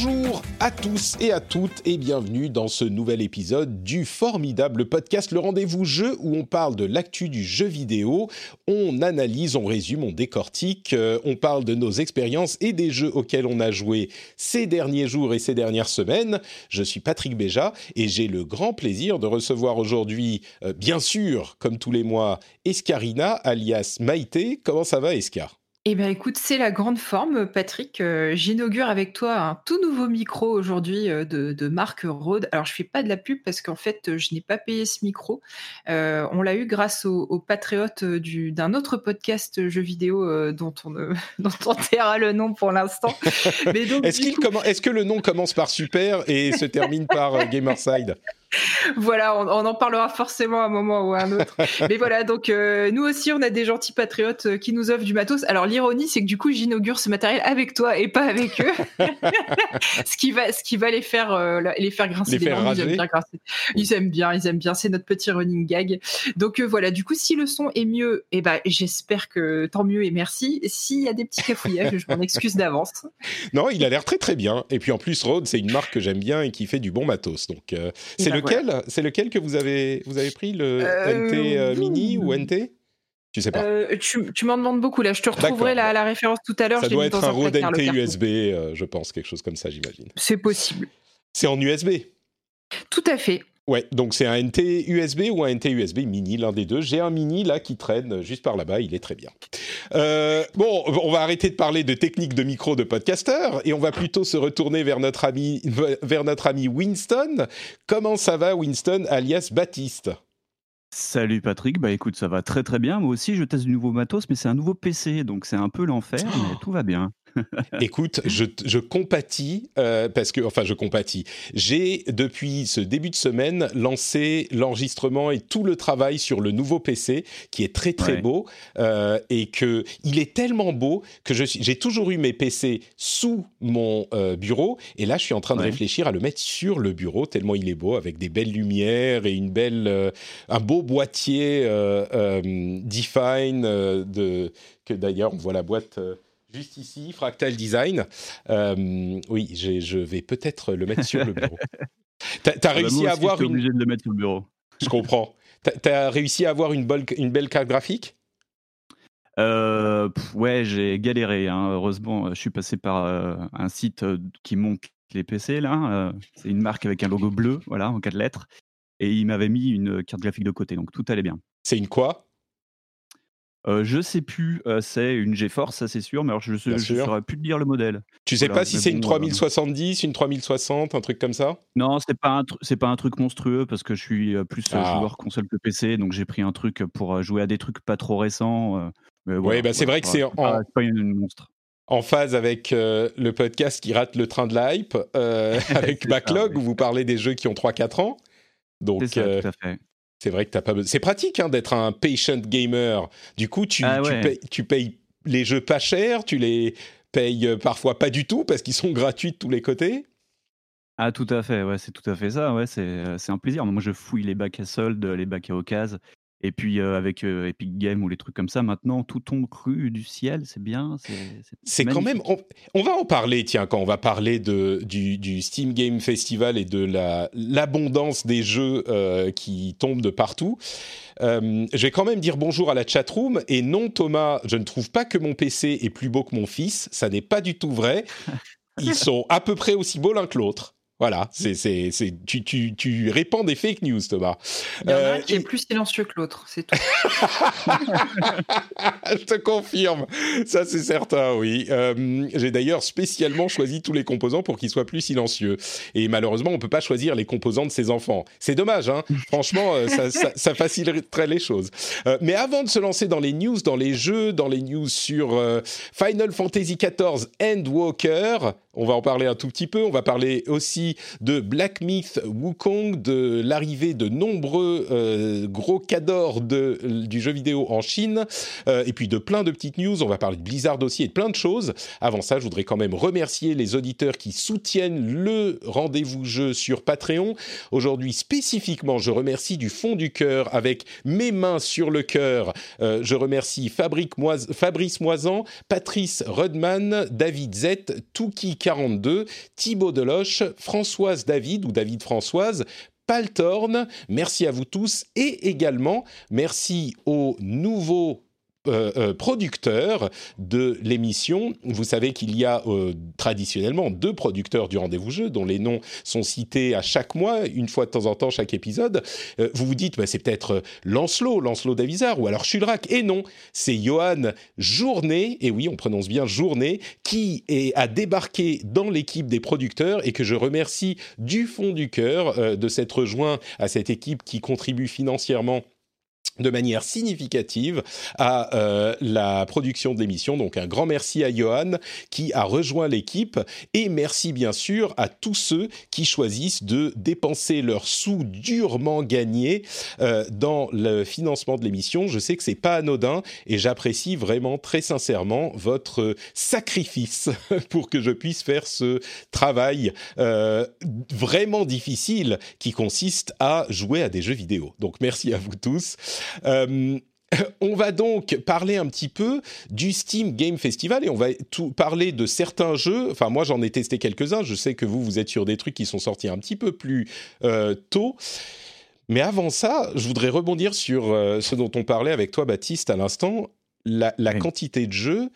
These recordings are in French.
Bonjour à tous et à toutes et bienvenue dans ce nouvel épisode du formidable podcast Le Rendez-vous Jeu où on parle de l'actu du jeu vidéo, on analyse, on résume, on décortique, euh, on parle de nos expériences et des jeux auxquels on a joué ces derniers jours et ces dernières semaines. Je suis Patrick Béja et j'ai le grand plaisir de recevoir aujourd'hui, euh, bien sûr, comme tous les mois, Escarina alias Maïté. Comment ça va Escar? Eh bien, écoute, c'est la grande forme, Patrick. Euh, J'inaugure avec toi un tout nouveau micro aujourd'hui euh, de, de marque Rode. Alors, je fais pas de la pub parce qu'en fait, euh, je n'ai pas payé ce micro. Euh, on l'a eu grâce aux au patriotes du- d'un autre podcast jeux vidéo dont on ne- dont on taira le nom pour l'instant. Est-ce coup, est-ce que le nom commence par super et se termine par Gamerside? Voilà, on, on en parlera forcément à un moment ou à un autre. Mais voilà, donc euh, nous aussi, on a des gentils patriotes euh, qui nous offrent du matos. Alors l'ironie, c'est que du coup, j'inaugure ce matériel avec toi et pas avec eux, ce qui va, ce qui va les faire, euh, les faire grincer Les des faire dents. Ils aiment bien grincer. Ils aiment bien, ils aiment bien. C'est notre petit running gag. Donc euh, voilà, du coup, si le son est mieux, eh ben j'espère que tant mieux et merci. S'il y a des petits cafouillages, je m'en excuse d'avance. Non, il a l'air très très bien. Et puis en plus, Rode, c'est une marque que j'aime bien et qui fait du bon matos. Donc, Et c'est lequel C'est lequel que vous avez vous avez pris le Euh, NT euh, Mini ou NT Tu sais pas. Euh, tu tu m'en demandes beaucoup là. Je te retrouverai la, la référence tout à l'heure. Ça doit être un Rode NT. USB, euh, je pense, quelque chose comme ça, j'imagine. C'est possible. C'est en USB. Tout à fait. Ouais, donc c'est un NT USB ou un NT USB mini, l'un des deux. J'ai un mini là qui traîne juste par là-bas, il est très bien. Euh, bon, on va arrêter de parler de technique de micro de podcaster et on va plutôt se retourner vers notre ami, vers notre ami Winston. Comment ça va, Winston, alias Baptiste? Salut Patrick, bah écoute, ça va très très bien. Moi aussi, je teste du nouveau matos, mais c'est un nouveau PC, donc c'est un peu l'enfer, mais tout va bien. Écoute, je, je compatis euh, parce que, enfin, je compatis. J'ai depuis ce début de semaine lancé l'enregistrement et tout le travail sur le nouveau PC qui est très très Ouais. beau euh, et que il est tellement beau que j'ai toujours eu mes PC sous mon euh, bureau et là je suis en train de Ouais. réfléchir à le mettre sur le bureau tellement il est beau avec des belles lumières et une belle, un beau boîtier Define de que d'ailleurs on voit la boîte. Juste ici, Fractal Design. Euh, oui, je vais peut-être le mettre sur le bureau. T'as t'as Ah bah, réussi à avoir une. obligé de le mettre sur le bureau. Je comprends. T'as- T'as réussi à avoir une, bol- une belle carte graphique? Euh, pff, ouais, j'ai galéré. hein. Heureusement, je suis passé par euh, un site qui monte les PC là. c'est une marque avec un logo bleu, voilà, en quatre lettres. Et il m'avait mis une carte graphique de côté, donc tout allait bien. C'est une quoi? Euh, je sais plus, euh, c'est une GeForce, ça c'est sûr, mais alors je ne saurais plus te dire le modèle. Tu sais Voilà, pas si c'est une bon, euh, 3070, une 3060, un truc comme ça? Non, c'est pas un tru- c'est pas un truc monstrueux parce que je suis plus Ah. joueur console que PC, donc j'ai pris un truc pour jouer à des trucs pas trop récents. mais voilà, bah, c'est voilà, vrai que c'est en- c'est pas une une monstre. En phase avec euh, le podcast qui rate le train de la hype, euh, avec ça, Backlog, oui. où vous parlez des jeux qui ont 3-4 ans. Donc, ça, euh, tout à fait. C'est vrai que t'as pas besoin. C'est pratique hein, d'être un patient gamer. Du coup, tu, Ah tu payes, tu payes les jeux pas chers, tu les payes euh, parfois pas du tout parce qu'ils sont gratuits de tous les côtés. Ah, tout à fait, ouais, c'est tout à fait ça, ouais, c'est euh, c'est un plaisir. Moi, je fouille les bacs à soldes, les bacs à occasion. Et puis euh, avec euh, Epic Games ou les trucs comme ça, maintenant tout tombe cru du ciel, c'est bien. C'est quand même. On, on va en parler, tiens, quand on va parler de, du, du Steam Game Festival et de la- l'abondance des jeux euh, qui tombent de partout. Je vais quand même dire bonjour à la chatroom. Et non, Thomas, je ne trouve pas que mon PC est plus beau que mon fils. Ça n'est pas du tout vrai. Ils sont à peu près aussi beaux l'un que l'autre. Voilà, c'est, c'est, c'est, tu, tu, tu répands des fake news, Thomas. Il y en a un qui est plus silencieux que l'autre, c'est tout. Je te confirme, ça c'est certain, oui. Euh, j'ai d'ailleurs spécialement choisi tous les composants pour qu'ils soient plus silencieux. Et malheureusement, on peut pas choisir les composants de ses enfants. C'est dommage, hein. Franchement, euh, ça, ça, ça, faciliterait les choses. Euh, mais avant de se lancer dans les news, dans les jeux, dans les news sur euh, Final Fantasy XIV Endwalker, on va en parler un tout petit peu. On va parler aussi de Black Myth Wukong, de l'arrivée de nombreux euh, gros cadors de, du jeu vidéo en Chine, euh, et puis de plein de petites news. On va parler de Blizzard aussi et de plein de choses. Avant ça, je voudrais quand même remercier les auditeurs qui soutiennent le rendez-vous jeu sur Patreon. Aujourd'hui, spécifiquement, je remercie du fond du cœur, avec mes mains sur le cœur. Euh, je remercie Fabrice Moisan, Patrice Rudman, David Z, Touki 42, Thibaut Deloche, Françoise David ou David Françoise, Paltorn, merci à vous tous et également merci aux nouveaux euh, euh, producteur de l'émission. Vous savez qu'il y a euh, traditionnellement deux producteurs du rendez-vous jeu dont les noms sont cités à chaque mois, une fois de temps en temps chaque épisode. Vous vous dites, bah, c'est peut-être Lancelot, Lancelot Davizard ou alors Chulrac. Et non, c'est Johan Journet, et oui, on prononce bien Journet, qui est, a débarqué dans l'équipe des producteurs et que je remercie du fond du cœur de s'être rejoint à cette équipe qui contribue financièrement de manière significative à euh, la production de l'émission. Donc un grand merci à Johan qui a rejoint l'équipe et merci bien sûr à tous ceux qui choisissent de dépenser leurs sous durement gagnés euh, dans le financement de l'émission. Je sais que c'est pas anodin et j'apprécie vraiment très sincèrement votre sacrifice pour que je puisse faire ce travail euh, vraiment difficile qui consiste à jouer à des jeux vidéo. Donc merci à vous tous. Euh, on va donc parler un petit peu du Steam Game Festival et on va tout parler de certains jeux. Enfin, moi, j'en ai testé quelques-uns. Je sais que vous, vous êtes sur des trucs qui sont sortis un petit peu plus euh, tôt. Mais avant ça, je voudrais rebondir sur euh, ce dont on parlait avec toi, Baptiste, à l'instant. La, la oui. quantité de jeux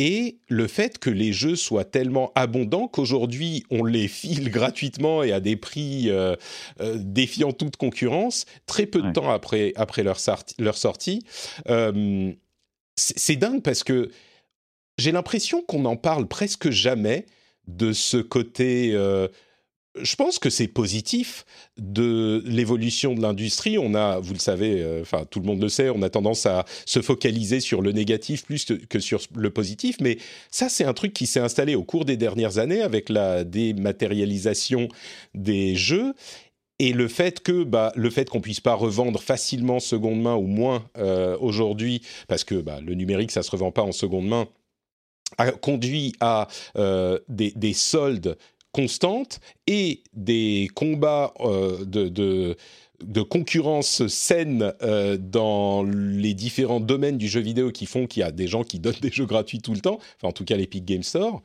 et le fait que les jeux soient tellement abondants qu'aujourd'hui on les file gratuitement et à des prix euh, euh, défiant toute concurrence très peu de ouais. temps après, après leur, sorti, leur sortie. Euh, c'est dingue parce que j'ai l'impression qu'on n'en parle presque jamais de ce côté je pense que c'est positif de l'évolution de l'industrie. On a, vous le savez, euh, enfin tout le monde le sait, on a tendance à se focaliser sur le négatif plus que sur le positif. Mais ça, c'est un truc qui s'est installé au cours des dernières années avec la dématérialisation des jeux. Et le fait que bah, le fait qu'on puisse pas revendre facilement seconde main ou moins euh, aujourd'hui, parce que bah, le numérique ça se revend pas en seconde main, a conduit à euh, des, des soldes constantes et des combats euh, de, de, concurrence saine euh, dans les différents domaines du jeu vidéo qui font qu'il y a des gens qui donnent des jeux gratuits tout le temps, enfin en tout cas l'Epic Game Store,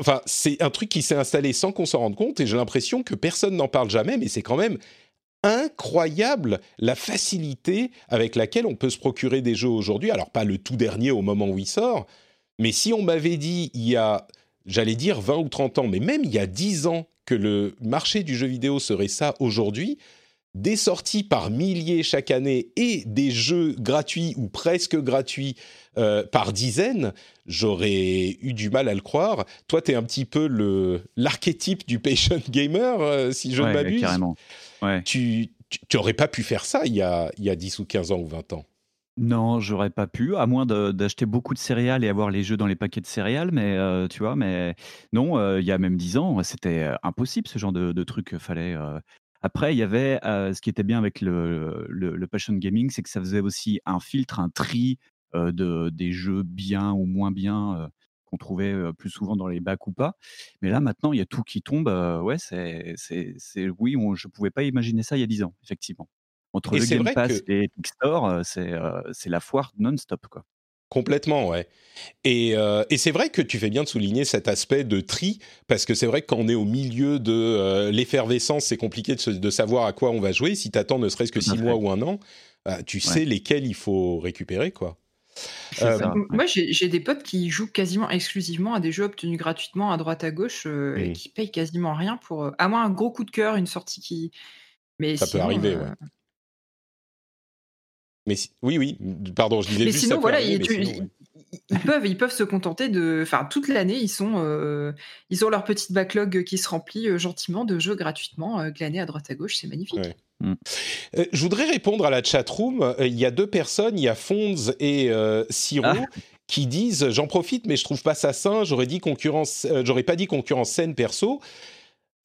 enfin c'est un truc qui s'est installé sans qu'on s'en rende compte et j'ai l'impression que personne n'en parle jamais, mais c'est quand même incroyable la facilité avec laquelle on peut se procurer des jeux aujourd'hui. Alors pas le tout dernier au moment où il sort, mais si on m'avait dit il y a j'allais dire 20 ou 30 ans, mais même il y a 10 ans que le marché du jeu vidéo serait ça aujourd'hui, des sorties par milliers chaque année et des jeux gratuits ou presque gratuits euh, par dizaines, j'aurais eu du mal à le croire. Toi, tu es un petit peu le, l'archétype du patient gamer, euh, si je ouais, ne m'abuse. Carrément. Ouais. Tu n'aurais pas pu faire ça il y, a, il y a 10 ou 15 ans ou 20 ans. Non, j'aurais pas pu, à moins d'acheter beaucoup de céréales et avoir les jeux dans les paquets de céréales, mais euh, tu vois, mais non, euh, il y a même dix ans, c'était impossible ce genre de, truc. Fallait. Euh... Après, il y avait euh, ce qui était bien avec le, passion gaming, c'est que ça faisait aussi un filtre, un tri de des jeux bien ou moins bien qu'on trouvait plus souvent dans les bacs ou pas. Mais là, maintenant, il y a tout qui tombe. ouais, c'est, c'est, oui, on, je pouvais pas imaginer ça il y a dix ans, effectivement. Entre et le Game Pass que... et Epic Store, c'est euh, la foire non-stop. quoi. Complètement, ouais. Et, euh, et c'est vrai que tu fais bien de souligner cet aspect de tri, parce que c'est vrai que quand on est au milieu de euh, l'effervescence, c'est compliqué de, se, de, savoir à quoi on va jouer. Si tu attends ne serait-ce que six mois ou un an, euh, tu sais lesquels il faut récupérer, quoi. Moi, j'ai des potes qui jouent quasiment exclusivement à des jeux obtenus gratuitement à droite à gauche et qui payent quasiment rien pour. à moins un gros coup de cœur, une sortie qui. Mais ça peut arriver, ouais. Mais oui, oui, pardon, je disais mais juste sinon, ça voilà, ils, peuvent, ils peuvent se contenter de. Enfin, toute l'année, ils, sont, euh, ils ont leur petite backlog qui se remplit euh, gentiment de jeux gratuitement, euh, glanés à droite à gauche, c'est magnifique. Je voudrais répondre à la chatroom. Il y a deux personnes, il y a Fonds et Siro. Ah. qui disent j'en profite mais je trouve pas ça sain j'aurais dit concurrence j'aurais pas dit concurrence saine perso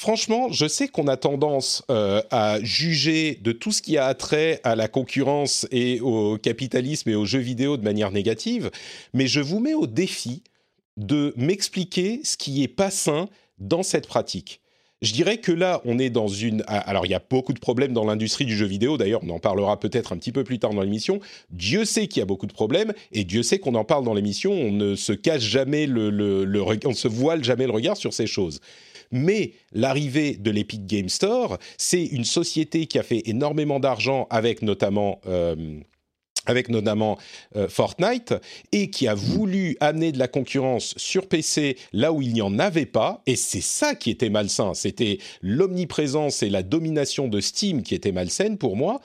Franchement, je sais qu'on a tendance euh, à juger de tout ce qui a trait à la concurrence et au capitalisme et aux jeux vidéo de manière négative, mais je vous mets au défi de m'expliquer ce qui est pas sain dans cette pratique. Je dirais que là, on est dans une... Ah, alors, il y a beaucoup de problèmes dans l'industrie du jeu vidéo. D'ailleurs, on en parlera peut-être un petit peu plus tard dans l'émission. Dieu sait qu'il y a beaucoup de problèmes et Dieu sait qu'on en parle dans l'émission. On ne se cache jamais le, on se voile jamais le regard sur ces choses. Mais l'arrivée de l'Epic Game Store, c'est une société qui a fait énormément d'argent avec notamment... Euh, avec notamment euh, Fortnite, et qui a voulu amener de la concurrence sur PC là où il n'y en avait pas, et c'est ça qui était malsain, c'était l'omniprésence et la domination de Steam qui était malsaine pour moi,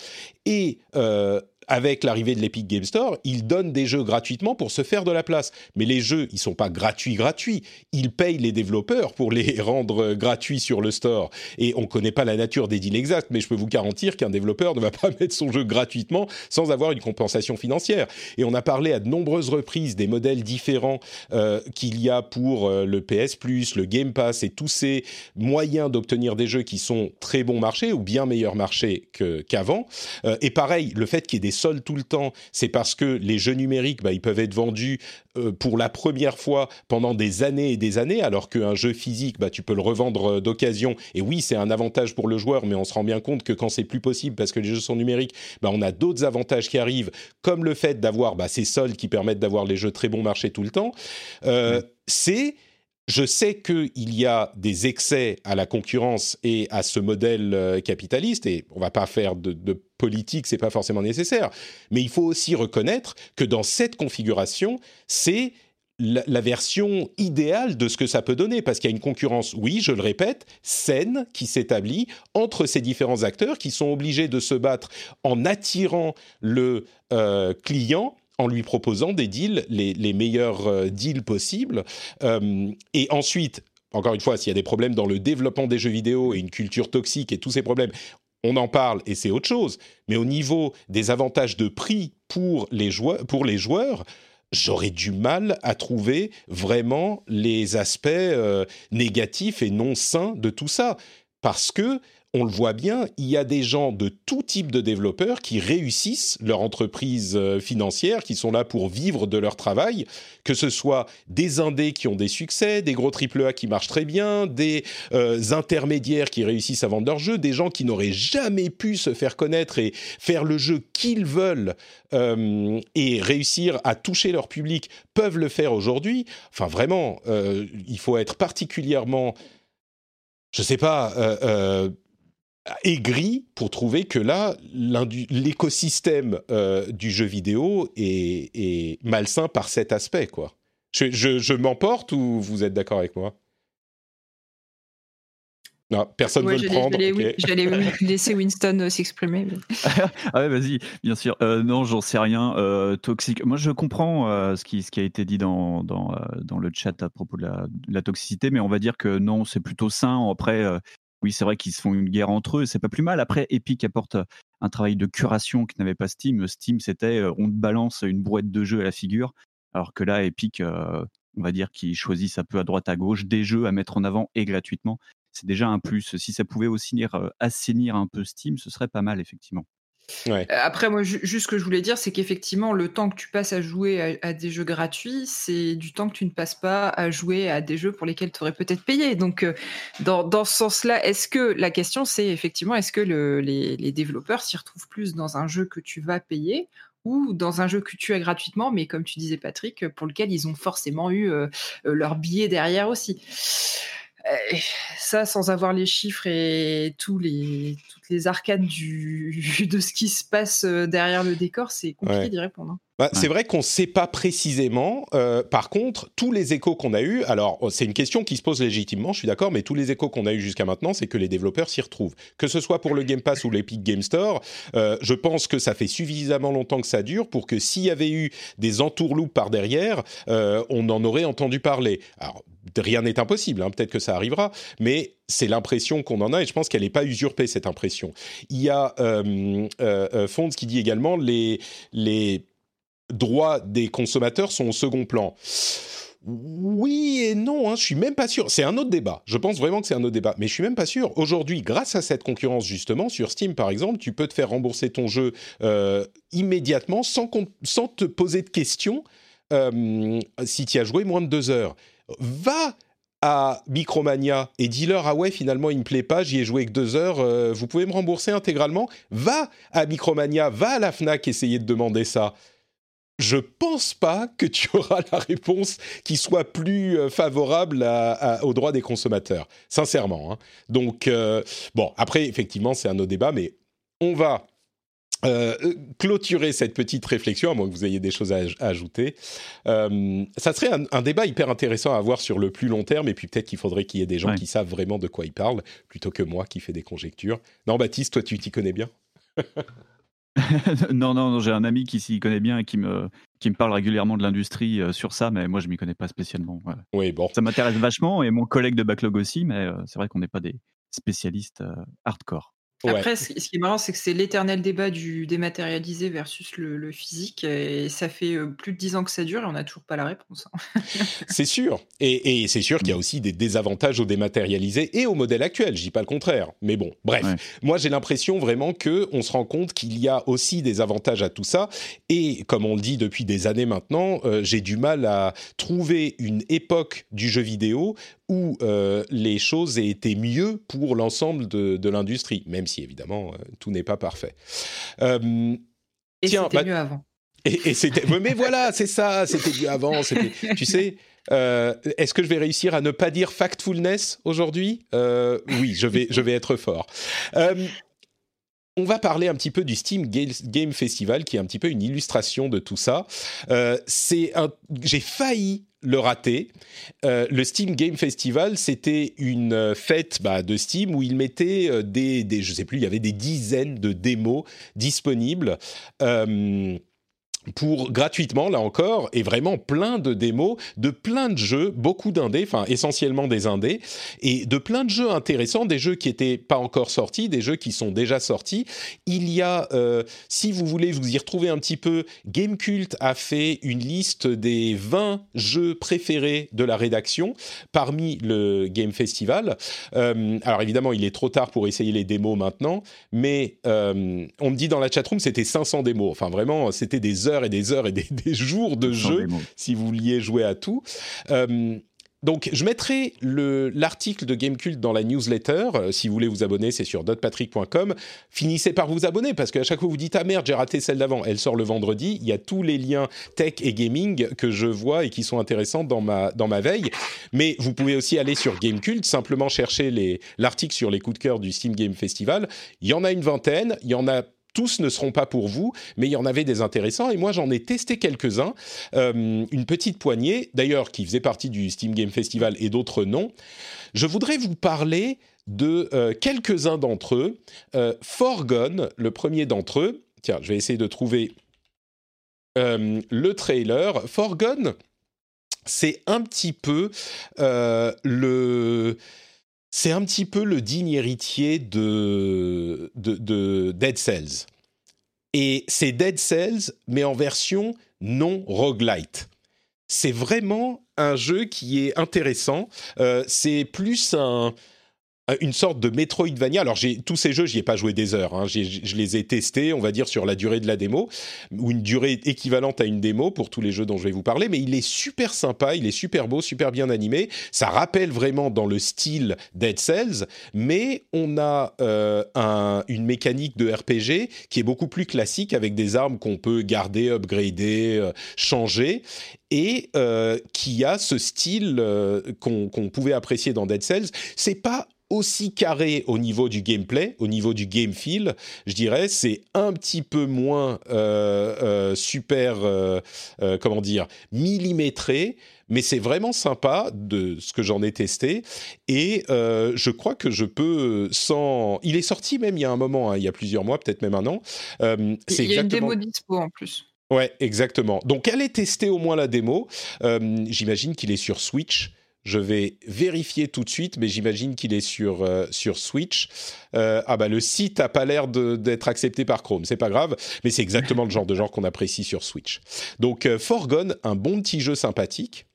et euh, avec l'arrivée de l'Epic Game Store, ils donnent des jeux gratuitement pour se faire de la place. Mais les jeux, ils sont pas gratuits, gratuits. Ils payent les développeurs pour les rendre gratuits sur le store. Et on connaît pas la nature des deals exacts, mais je peux vous garantir qu'un développeur ne va pas mettre son jeu gratuitement sans avoir une compensation financière. Et on a parlé à de nombreuses reprises des modèles différents euh, qu'il y a pour euh, le PS Plus, le Game Pass et tous ces moyens d'obtenir des jeux qui sont très bon marché ou bien meilleur marché qu'avant. Euh, et pareil, le fait qu'il y ait des soldes tout le temps, c'est parce que les jeux numériques, bah, ils peuvent être vendus euh, pour la première fois pendant des années et des années, alors qu'un jeu physique, bah, tu peux le revendre euh, d'occasion. Et oui, c'est un avantage pour le joueur, mais on se rend bien compte que quand c'est plus possible parce que les jeux sont numériques, bah, on a d'autres avantages qui arrivent, comme le fait d'avoir bah, ces soldes qui permettent d'avoir les jeux très bon marché tout le temps. Euh, c'est je sais qu'il y a des excès à la concurrence et à ce modèle euh, capitaliste, et on va pas faire de, de politique, c'est pas forcément nécessaire, mais il faut aussi reconnaître que dans cette configuration, c'est la, version idéale de ce que ça peut donner, parce qu'il y a une concurrence, oui, je le répète, saine qui s'établit entre ces différents acteurs qui sont obligés de se battre en attirant le euh, client en lui proposant des deals, les, meilleurs euh, deals possibles. Euh, et ensuite, encore une fois, s'il y a des problèmes dans le développement des jeux vidéo et une culture toxique et tous ces problèmes, on en parle et c'est autre chose. Mais au niveau des avantages de prix pour les joueurs, pour les joueurs j'aurais du mal à trouver vraiment les aspects euh, négatifs et non sains de tout ça. Parce que on le voit bien, il y a des gens de tout type de développeurs qui réussissent leur entreprise euh, financière, qui sont là pour vivre de leur travail, que ce soit des indés qui ont des succès, des gros AAA qui marchent très bien, des euh, intermédiaires qui réussissent à vendre leur jeu, des gens qui n'auraient jamais pu se faire connaître et faire le jeu qu'ils veulent euh, et réussir à toucher leur public peuvent le faire aujourd'hui. Enfin, vraiment, il faut être particulièrement je sais pas, aigri pour trouver que là, l'écosystème euh, du jeu vidéo est, malsain par cet aspect. Quoi. Je, m'emporte ou vous êtes d'accord avec moi? Non, personne ne veut le prendre. J'allais laisser Winston euh, s'exprimer. ah ouais, vas-y, bien sûr. Euh, non, j'en sais rien. toxique. Moi, je comprends ce, qui, ce qui a été dit dans, dans, dans le chat à propos de la, de la, toxicité, mais on va dire que non, c'est plutôt sain. Après, oui, c'est vrai qu'ils se font une guerre entre eux, c'est pas plus mal. Après, Epic apporte un travail de curation qui n'avait pas Steam. Steam, c'était on te balance une brouette de jeux à la figure, alors que là, Epic, on va dire qu'ils choisissent un peu à droite à gauche des jeux à mettre en avant et gratuitement. C'est déjà un plus. Si ça pouvait aussi assainir un peu Steam, ce serait pas mal, effectivement. Euh, après, moi, juste ce que je voulais dire, c'est qu'effectivement, le temps que tu passes à jouer à, des jeux gratuits, c'est du temps que tu ne passes pas à jouer à des jeux pour lesquels tu aurais peut-être payé. Donc, euh, dans, ce sens-là, est-ce que la question, c'est effectivement, est-ce que les, développeurs s'y retrouvent plus dans un jeu que tu vas payer ou dans un jeu que tu as gratuitement, mais comme tu disais, Patrick, pour lequel ils ont forcément eu euh, leur billet derrière aussi? Ça, sans avoir les chiffres et tous les, toutes les arcanes du, de ce qui se passe euh, derrière le décor, c'est compliqué d'y répondre. Hein. Bah, c'est vrai qu'on ne sait pas précisément. Euh, par contre, tous les échos qu'on a eus, alors oh, c'est une question qui se pose légitimement, je suis d'accord, mais tous les échos qu'on a eus jusqu'à maintenant, c'est que les développeurs s'y retrouvent. Que ce soit pour le Game Pass ou l'Epic Game Store, je pense que ça fait suffisamment longtemps que ça dure pour que s'il y avait eu des entourloupes par derrière, on en aurait entendu parler. Alors, rien n'est impossible, hein, peut-être que ça arrivera, mais c'est l'impression qu'on en a et je pense qu'elle n'est pas usurpée cette impression. Il y a euh, euh, euh, Fonds qui dit également les les droits des consommateurs sont au second plan. Oui et non, hein, je suis même pas sûr. C'est un autre débat. Je pense vraiment que c'est un autre débat, mais je suis même pas sûr. Aujourd'hui, grâce à cette concurrence justement sur Steam par exemple, tu peux te faire rembourser ton jeu immédiatement sans, sans te poser de questions si tu as joué moins de deux heures va à Micromania et dis-leur ah ouais finalement il me plaît pas j'y ai joué que deux heures euh, vous pouvez me rembourser intégralement va à Micromania va à la Fnac essayer de demander ça je pense pas que tu auras la réponse qui soit plus euh, favorable aux droits des consommateurs sincèrement hein. donc euh, bon après effectivement c'est un autre débat mais on va euh, clôturer cette petite réflexion, à moins que vous ayez des choses à, ajouter. Euh, ça serait un, débat hyper intéressant à avoir sur le plus long terme, et puis peut-être qu'il faudrait qu'il y ait des gens qui savent vraiment de quoi ils parlent, plutôt que moi qui fais des conjectures. Non, Baptiste, toi, tu t'y connais bien? Non, non, j'ai un ami qui s'y connaît bien et qui me, qui me parle régulièrement de l'industrie euh, sur ça, mais moi, je m'y connais pas spécialement. Oui, bon. Ça m'intéresse vachement, et mon collègue de Backlog aussi, mais c'est vrai qu'on n'est pas des spécialistes hardcore. Après, ce qui est marrant, c'est que c'est l'éternel débat du dématérialisé versus le, physique. Et ça fait plus de dix ans que ça dure et on n'a toujours pas la réponse. Hein. c'est sûr. Et, c'est sûr qu'il y a aussi des désavantages au dématérialisé et au modèle actuel. Je dis pas le contraire. Mais bon, bref. Moi, j'ai l'impression vraiment que on se rend compte qu'il y a aussi des avantages à tout ça. Et comme on le dit depuis des années maintenant, j'ai du mal à trouver une époque du jeu vidéo où euh, les choses aient été mieux pour l'ensemble de, l'industrie, même si évidemment euh, tout n'est pas parfait. Euh, et c'était bah, mieux avant. Et, c'était, mais voilà, c'est ça, c'était mieux avant. tu sais, est-ce que je vais réussir à ne pas dire factfulness aujourd'hui? Oui, je vais, je vais être fort. On va parler un petit peu du Steam Game Festival, qui est un petit peu une illustration de tout ça. c'est j'ai failli le rater. Euh, le Steam Game Festival, c'était une euh, fête bah, de Steam où ils mettaient euh, des, des, je sais plus, il y avait des dizaines de démos disponibles pour gratuitement là encore et vraiment plein de démos de plein de jeux, beaucoup d'indés, enfin essentiellement des indés et de plein de jeux intéressants, des jeux qui étaient pas encore sortis, des jeux qui sont déjà sortis. Il y a, euh, si vous voulez vous y retrouver un petit peu, Gamecult a fait une liste des 20 jeux préférés de la rédaction parmi le Game Festival. Euh, alors évidemment, il est trop tard pour essayer les démos maintenant, mais euh, on me dit dans la chatroom c'était 500 démos. Enfin vraiment, c'était des heures et des heures et des, jours de jeu si vous vouliez jouer à tout. Euh, donc, je mettrai l'article de Gamecult dans la newsletter. Euh, si vous voulez vous abonner, c'est sur dotpatrick.com. Finissez par vous abonner parce qu'à chaque fois vous dites Ah merde, j'ai raté celle d'avant. Elle sort le vendredi. Il y a tous les liens tech et gaming que je vois et qui sont intéressants dans ma, dans ma veille. Mais vous pouvez aussi aller sur Gamecult, simplement chercher l'article sur les coups de cœur du Steam Game Festival. Il y en a une vingtaine. Il y en a tous ne seront pas pour vous, mais il y en avait des intéressants et moi j'en ai testé quelques-uns, euh, une petite poignée, d'ailleurs qui faisait partie du Steam Game Festival et d'autres non. Je voudrais vous parler de euh, quelques-uns d'entre eux. Euh, Forgone, le premier d'entre eux. Tiens, je vais essayer de trouver le trailer. Forgone, c'est un petit peu le c'est un petit peu le digne héritier de, de, Dead Cells. Et c'est Dead Cells, mais en version non roguelite. C'est vraiment un jeu qui est intéressant. Euh, c'est plus un une sorte de Metroidvania. Alors, j'ai tous ces jeux, j'y ai pas joué des heures. Hein. je les ai testés, on va dire, sur la durée de la démo, ou une durée équivalente à une démo pour tous les jeux dont je vais vous parler. Mais il est super sympa, il est super beau, super bien animé. Ça rappelle vraiment dans le style Dead Cells, mais on a euh, un, une mécanique de RPG qui est beaucoup plus classique avec des armes qu'on peut garder, upgrader, euh, changer et euh, qui a ce style euh, qu'on pouvait apprécier dans Dead Cells. C'est pas aussi carré au niveau du gameplay, au niveau du game feel, je dirais, c'est un petit peu moins euh, super, comment dire, millimétré, mais c'est vraiment sympa de ce que j'en ai testé. Et je crois que je peux, sans... Il est sorti même il y a un moment, hein, il y a plusieurs mois, peut-être même un an. c'est il y a une démo dispo en plus. Ouais, exactement. Donc, elle est testée au moins la démo. Euh, j'imagine qu'il est sur Switch. Je vais vérifier tout de suite, mais j'imagine qu'il est sur, euh, sur Switch. Euh, ah bah le site a pas l'air d'être accepté par Chrome, c'est pas grave, mais c'est exactement le genre de genre qu'on apprécie sur Switch. Donc Forgone, un bon petit jeu sympathique.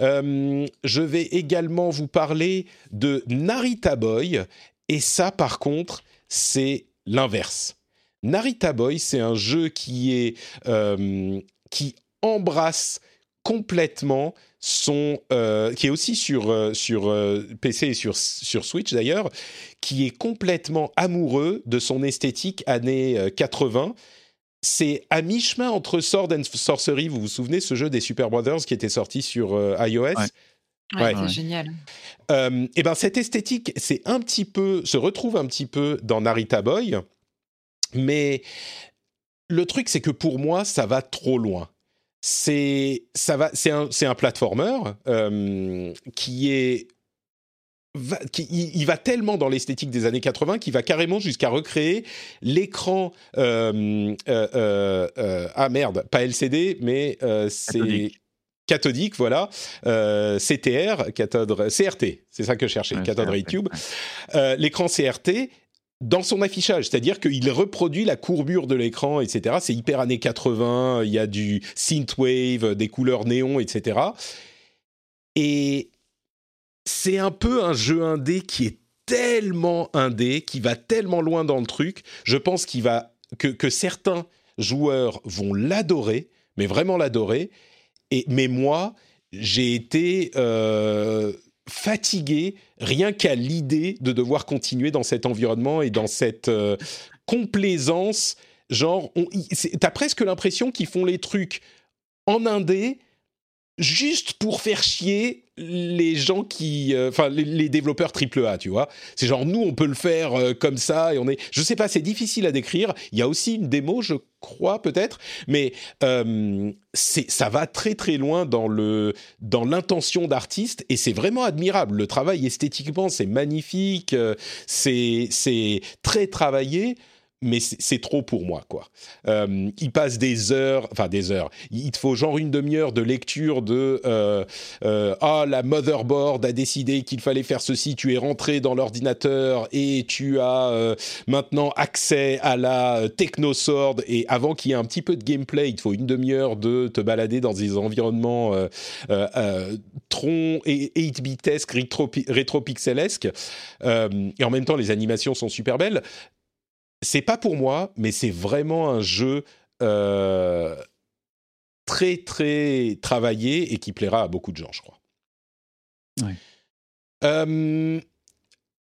je vais également vous parler de Narita Boy, et ça par contre, c'est l'inverse. Narita Boy, c'est un jeu qui est euh, qui embrasse complètement euh, qui est aussi sur euh, sur PC et sur sur Switch d'ailleurs, qui est complètement amoureux de son esthétique années 80. C'est à mi-chemin entre Sword and Sorcery, vous vous souvenez ce jeu des Super Brothers qui était sorti sur iOS? Ouais. c'est génial. et ben cette esthétique, c'est un petit peu, se retrouve un petit peu dans Narita Boy. Mais le truc, c'est que pour moi, ça va trop loin. C'est ça va, c'est un, c'est un platformer euh, qui est qui, il, va tellement dans l'esthétique des années 80 qu'il va carrément jusqu'à recréer l'écran. Euh, euh, ah merde, pas LCD, mais c'est cathodique, voilà, CTR, cathode, CRT, c'est ça que je cherchais, cathode ray tube. L'écran CRT dans son affichage, c'est-à-dire qu'il reproduit la courbure de l'écran, etc. C'est hyper années 80, il y a du synthwave, des couleurs néon, etc. Et c'est un peu un jeu indé qui est tellement indé, qui va tellement loin dans le truc. Je pense qu'il va que, que certains joueurs vont l'adorer, mais vraiment l'adorer. Et mais moi, j'ai été euh, fatigué rien qu'à l'idée de devoir continuer dans cet environnement et dans cette euh, complaisance. Genre, t'as presque l'impression qu'ils font les trucs en indé juste pour faire chier les gens qui, euh, enfin les, développeurs triple A, tu vois. C'est genre nous on peut le faire euh, comme ça et on est, je sais pas, c'est difficile à décrire. Il y a aussi une démo, je crois peut-être, mais euh, c'est ça va très très loin dans le dans l'intention d'artiste et c'est vraiment admirable. Le travail esthétiquement c'est magnifique, c'est c'est très travaillé mais c'est trop pour moi, quoi. Euh, il passe des heures, enfin des heures. Il te faut genre une demi-heure de lecture de euh, euh, ah la motherboard a décidé qu'il fallait faire ceci. Tu es rentré dans l'ordinateur et tu as maintenant accès à la technosword. Et avant qu'il y ait un petit peu de gameplay, il te faut une demi-heure de te balader dans des environnements tron et 8-bitesques, rétro-pixelesques. et en même temps, les animations sont super belles c'est pas pour moi, mais c'est vraiment un jeu euh, très très travaillé et qui plaira à beaucoup de gens, je crois. Euh,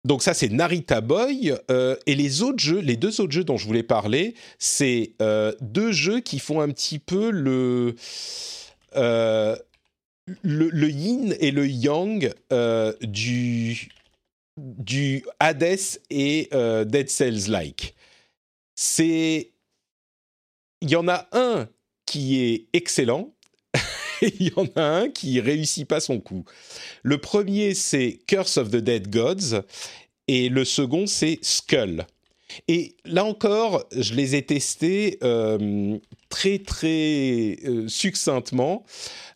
donc ça c'est Narita Boy euh, et les autres jeux, les deux autres jeux dont je voulais parler, c'est deux jeux qui font un petit peu le le, le, yin et le yang du du Hades et Dead Cells like c'est il y en a un qui est excellent et il y en a un qui réussit pas son coup. Le premier c'est Curse of the Dead Gods et le second c'est Skull. Et là encore, je les ai testés euh, très très euh, succinctement.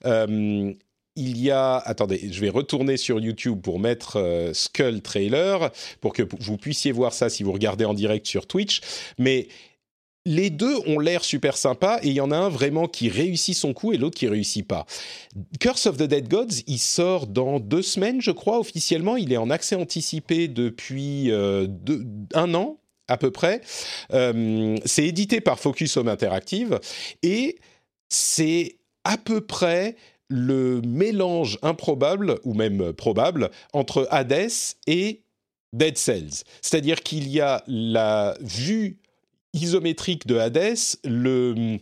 Euh, il y a, attendez, je vais retourner sur YouTube pour mettre euh, Skull Trailer pour que vous puissiez voir ça si vous regardez en direct sur Twitch. Mais les deux ont l'air super sympas et il y en a un vraiment qui réussit son coup et l'autre qui réussit pas. Curse of the Dead Gods, il sort dans deux semaines, je crois, officiellement. Il est en accès anticipé depuis euh, un an à peu près. Euh, c'est édité par Focus Home Interactive et c'est à peu près le mélange improbable, ou même probable, entre Hades et Dead Cells. C'est-à-dire qu'il y a la vue isométrique de Hades, le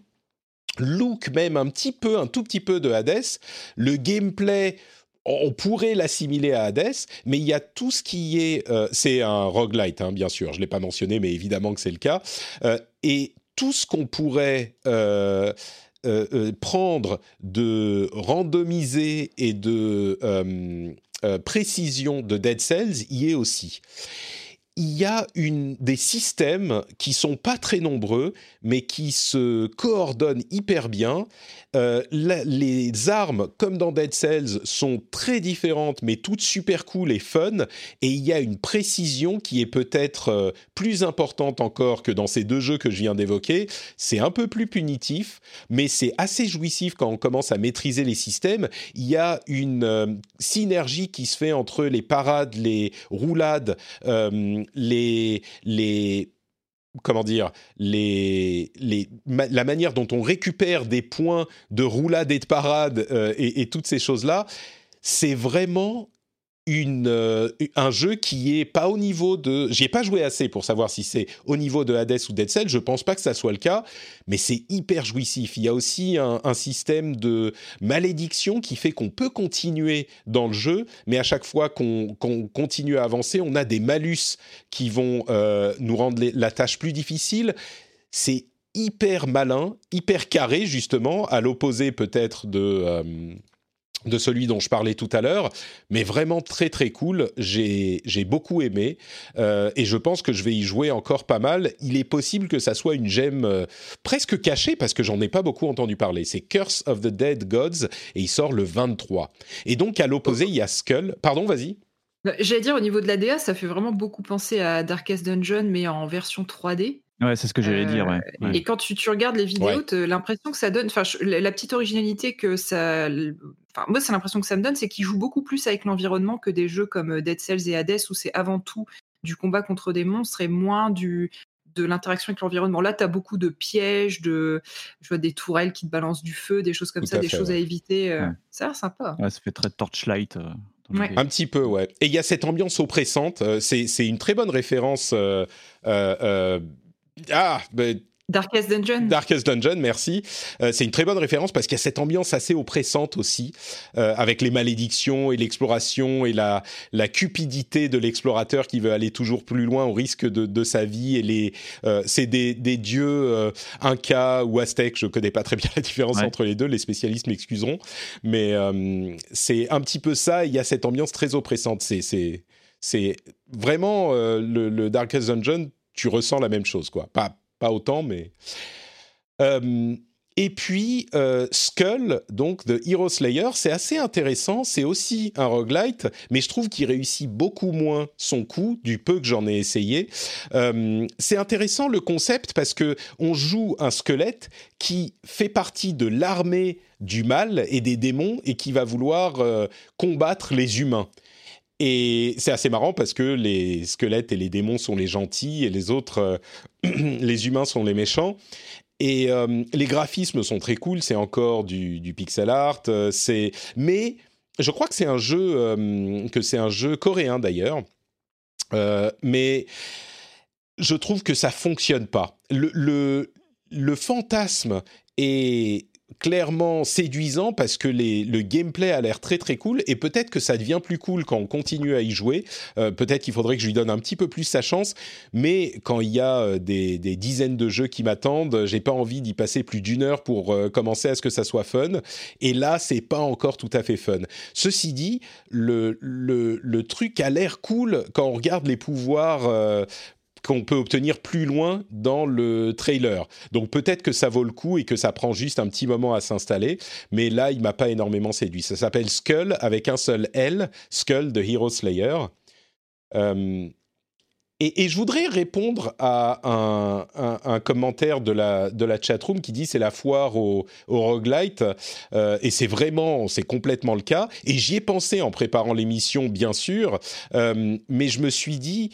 look même un petit peu, un tout petit peu de Hades, le gameplay on pourrait l'assimiler à Hades, mais il y a tout ce qui est... Euh, c'est un roguelite, hein, bien sûr, je ne l'ai pas mentionné, mais évidemment que c'est le cas. Euh, et tout ce qu'on pourrait euh, prendre de randomiser et de précision de Dead Cells y est aussi il y a une, des systèmes qui sont pas très nombreux, mais qui se coordonnent hyper bien. Euh, les armes, comme dans Dead Cells, sont très différentes, mais toutes super cool et fun. Et il y a une précision qui est peut-être euh, plus importante encore que dans ces deux jeux que je viens d'évoquer. C'est un peu plus punitif, mais c'est assez jouissif quand on commence à maîtriser les systèmes. Il y a une euh, synergie qui se fait entre les parades, les roulades les, les comment dire, les, les, la manière dont on récupère des points de roulade et de parade euh, et, et, toutes ces choses-là, c'est vraiment euh, un jeu qui est pas au niveau de. J'y ai pas joué assez pour savoir si c'est au niveau de Hades ou Dead Cell. Je pense pas que ça soit le cas, mais c'est hyper jouissif. Il y a aussi un, un système de malédiction qui fait qu'on peut continuer dans le jeu, mais à chaque fois qu'on continue à avancer, on a des malus qui vont euh, nous rendre la tâche plus difficile. C'est hyper malin, hyper carré justement, à l'opposé peut-être de. Euh, de celui dont je parlais tout à l'heure, mais vraiment très très cool. J'ai beaucoup aimé euh, et je pense que je vais y jouer encore pas mal. Il est possible que ça soit une gemme euh, presque cachée parce que j'en ai pas beaucoup entendu parler. C'est Curse of the Dead Gods et il sort le 23. Et donc à l'opposé, il y a Skull. Pardon, vas-y. Bah, j'allais dire au niveau de la DA, ça fait vraiment beaucoup penser à Darkest Dungeon mais en version 3D. Ouais, c'est ce que j'allais dire. Ouais. Euh, et quand tu, tu regardes les vidéos, l'impression que ça donne, enfin, la petite originalité que ça, enfin, moi, c'est l'impression que ça me donne, c'est qu'ils jouent beaucoup plus avec l'environnement que des jeux comme euh, Dead Cells et Hades où c'est avant tout du combat contre des monstres et moins du de l'interaction avec l'environnement. Là, tu as beaucoup de pièges, de je vois des tourelles qui te balancent du feu, des choses comme ça, des choses à éviter. Euh, ça a l'air sympa. ça fait très torchlight. Un petit peu, ouais. Et il y a cette ambiance oppressante. c'est une très bonne référence. Ah, ben, Darkest Dungeon. Darkest Dungeon, merci. Euh, c'est une très bonne référence parce qu'il y a cette ambiance assez oppressante aussi, euh, avec les malédictions et l'exploration et la, la cupidité de l'explorateur qui veut aller toujours plus loin au risque de, de sa vie. Et les, euh, c'est des, des dieux euh, incas ou aztèques. Je connais pas très bien la différence entre les deux. Les spécialistes m'excuseront, mais euh, c'est un petit peu ça. Il y a cette ambiance très oppressante. C'est, c'est, c'est vraiment le, le Darkest Dungeon tu ressens la même chose, quoi. Pas, pas autant, mais. Euh, et puis euh, Skull, donc de Hero Slayer, c'est assez intéressant. C'est aussi un roguelite, mais je trouve qu'il réussit beaucoup moins son coup du peu que j'en ai essayé. Euh, c'est intéressant le concept parce que on joue un squelette qui fait partie de l'armée du mal et des démons et qui va vouloir combattre les humains. Et c'est assez marrant parce que les squelettes et les démons sont les gentils et les autres, euh, les humains sont les méchants. Et euh, les graphismes sont très cool, c'est encore du, pixel art, euh, mais je crois que c'est un jeu un jeu coréen d'ailleurs. mais je trouve que ça fonctionne pas. Le fantasme est clairement séduisant parce que le gameplay a l'air très très cool et peut-être que ça devient plus cool quand on continue à y jouer. Euh, peut-être qu'il faudrait que je lui donne un petit peu plus sa chance, mais quand il y a euh, des, dizaines de jeux qui m'attendent, j'ai pas envie d'y passer plus d'une heure pour euh, commencer à ce que ça soit fun. Et là, c'est pas encore tout à fait fun. Ceci dit, le, le, truc a l'air cool quand on regarde les pouvoirs qu'on peut obtenir plus loin dans le trailer. Donc peut-être que ça vaut le coup et que ça prend juste un petit moment à s'installer, mais là il m'a pas énormément séduit. Ça s'appelle Skull avec un seul L, Skull de Hero Slayer. Euh, et, je voudrais répondre à un, commentaire de la, de la chatroom qui dit c'est la foire au, au roguelite. Euh, et c'est vraiment, c'est complètement le cas. Et j'y ai pensé en préparant l'émission, bien sûr. Euh, mais je me suis dit,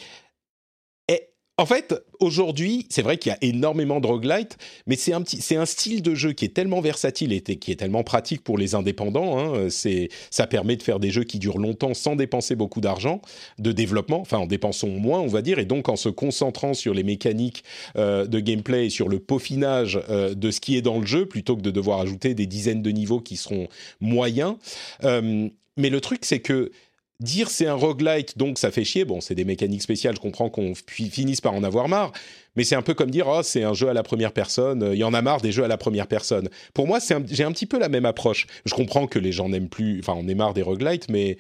en fait, aujourd'hui, c'est vrai qu'il y a énormément de roguelite, mais c'est un, petit, c'est un style de jeu qui est tellement versatile et qui est tellement pratique pour les indépendants. Hein, c'est, ça permet de faire des jeux qui durent longtemps sans dépenser beaucoup d'argent de développement, enfin en dépensant moins, on va dire, et donc en se concentrant sur les mécaniques euh, de gameplay et sur le peaufinage euh, de ce qui est dans le jeu, plutôt que de devoir ajouter des dizaines de niveaux qui seront moyens. Euh, mais le truc, c'est que dire c'est un roguelite, donc ça fait chier. Bon, c'est des mécaniques spéciales, je comprends qu'on finisse par en avoir marre, mais c'est un peu comme dire oh, c'est un jeu à la première personne, il y en a marre des jeux à la première personne. Pour moi, j'ai un petit peu la même approche. Je comprends que les gens n'aiment plus, enfin, on est marre des roguelites, mais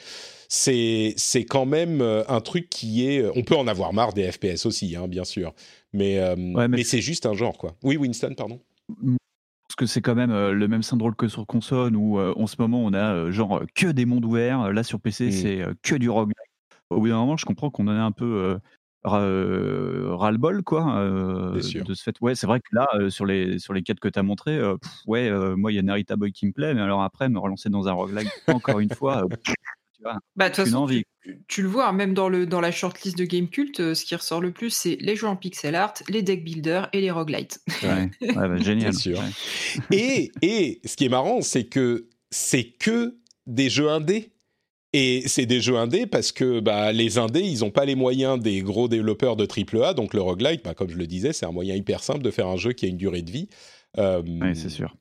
c'est quand même euh, un truc qui est. On peut en avoir marre des FPS aussi, hein, bien sûr, mais, euh, mais c'est juste un genre, quoi. Oui, Winston, pardon parce que c'est quand même le même syndrome que sur console où en ce moment on a genre que des mondes ouverts. Là sur PC mmh. c'est que du roguelike. Au bout d'un moment, je comprends qu'on en a un peu ras-le-bol quoi. de ce fait, ouais, c'est vrai que là sur les sur les quêtes que tu as montré, ouais, moi il y a Narita Boy qui me plaît, mais alors après me relancer dans un roguelike encore une fois. Bah, de toute tu, le vois, hein, même dans, le, dans la shortlist de Game Cult, euh, ce qui ressort le plus, c'est les jeux en pixel art, les deck builders et les roguelites. Ouais, bah, génial. sûr. Et, et ce qui est marrant, c'est que c'est que des jeux indés. Et c'est des jeux indés parce que bah, les indés, ils n'ont pas les moyens des gros développeurs de AAA. Donc le roguelite, bah, comme je le disais, c'est un moyen hyper simple de faire un jeu qui a une durée de vie. Euh, oui, c'est sûr.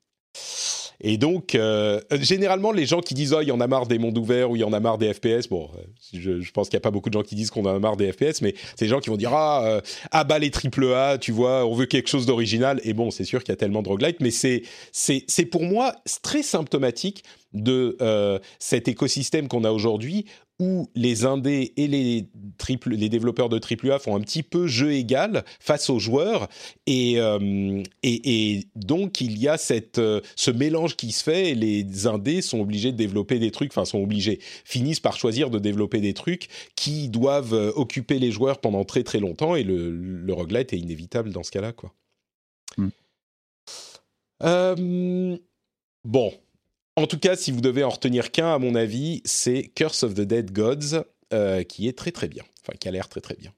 Et donc, euh, généralement, les gens qui disent oh, il y en a marre des mondes ouverts ou il y en a marre des FPS, bon, euh, je, pense qu'il n'y a pas beaucoup de gens qui disent qu'on en a marre des FPS, mais c'est des gens qui vont dire ah, euh, ah bah les triple A, tu vois, on veut quelque chose d'original. Et bon, c'est sûr qu'il y a tellement de roguelite, mais c'est c'est pour moi très symptomatique de euh, cet écosystème qu'on a aujourd'hui où les indés et les, triple, les développeurs de AAA font un petit peu jeu égal face aux joueurs. Et, euh, et, donc, il y a cette, euh, ce mélange qui se fait et les indés sont obligés de développer des trucs, enfin, sont obligés, finissent par choisir de développer des trucs qui doivent occuper les joueurs pendant très très longtemps. Et le, le roguelite est inévitable dans ce cas-là, quoi. Hmm. bon, en tout cas, si vous devez en retenir qu'un, à mon avis, c'est Curse of the Dead Gods, euh, qui est très très bien, enfin qui a l'air très très bien.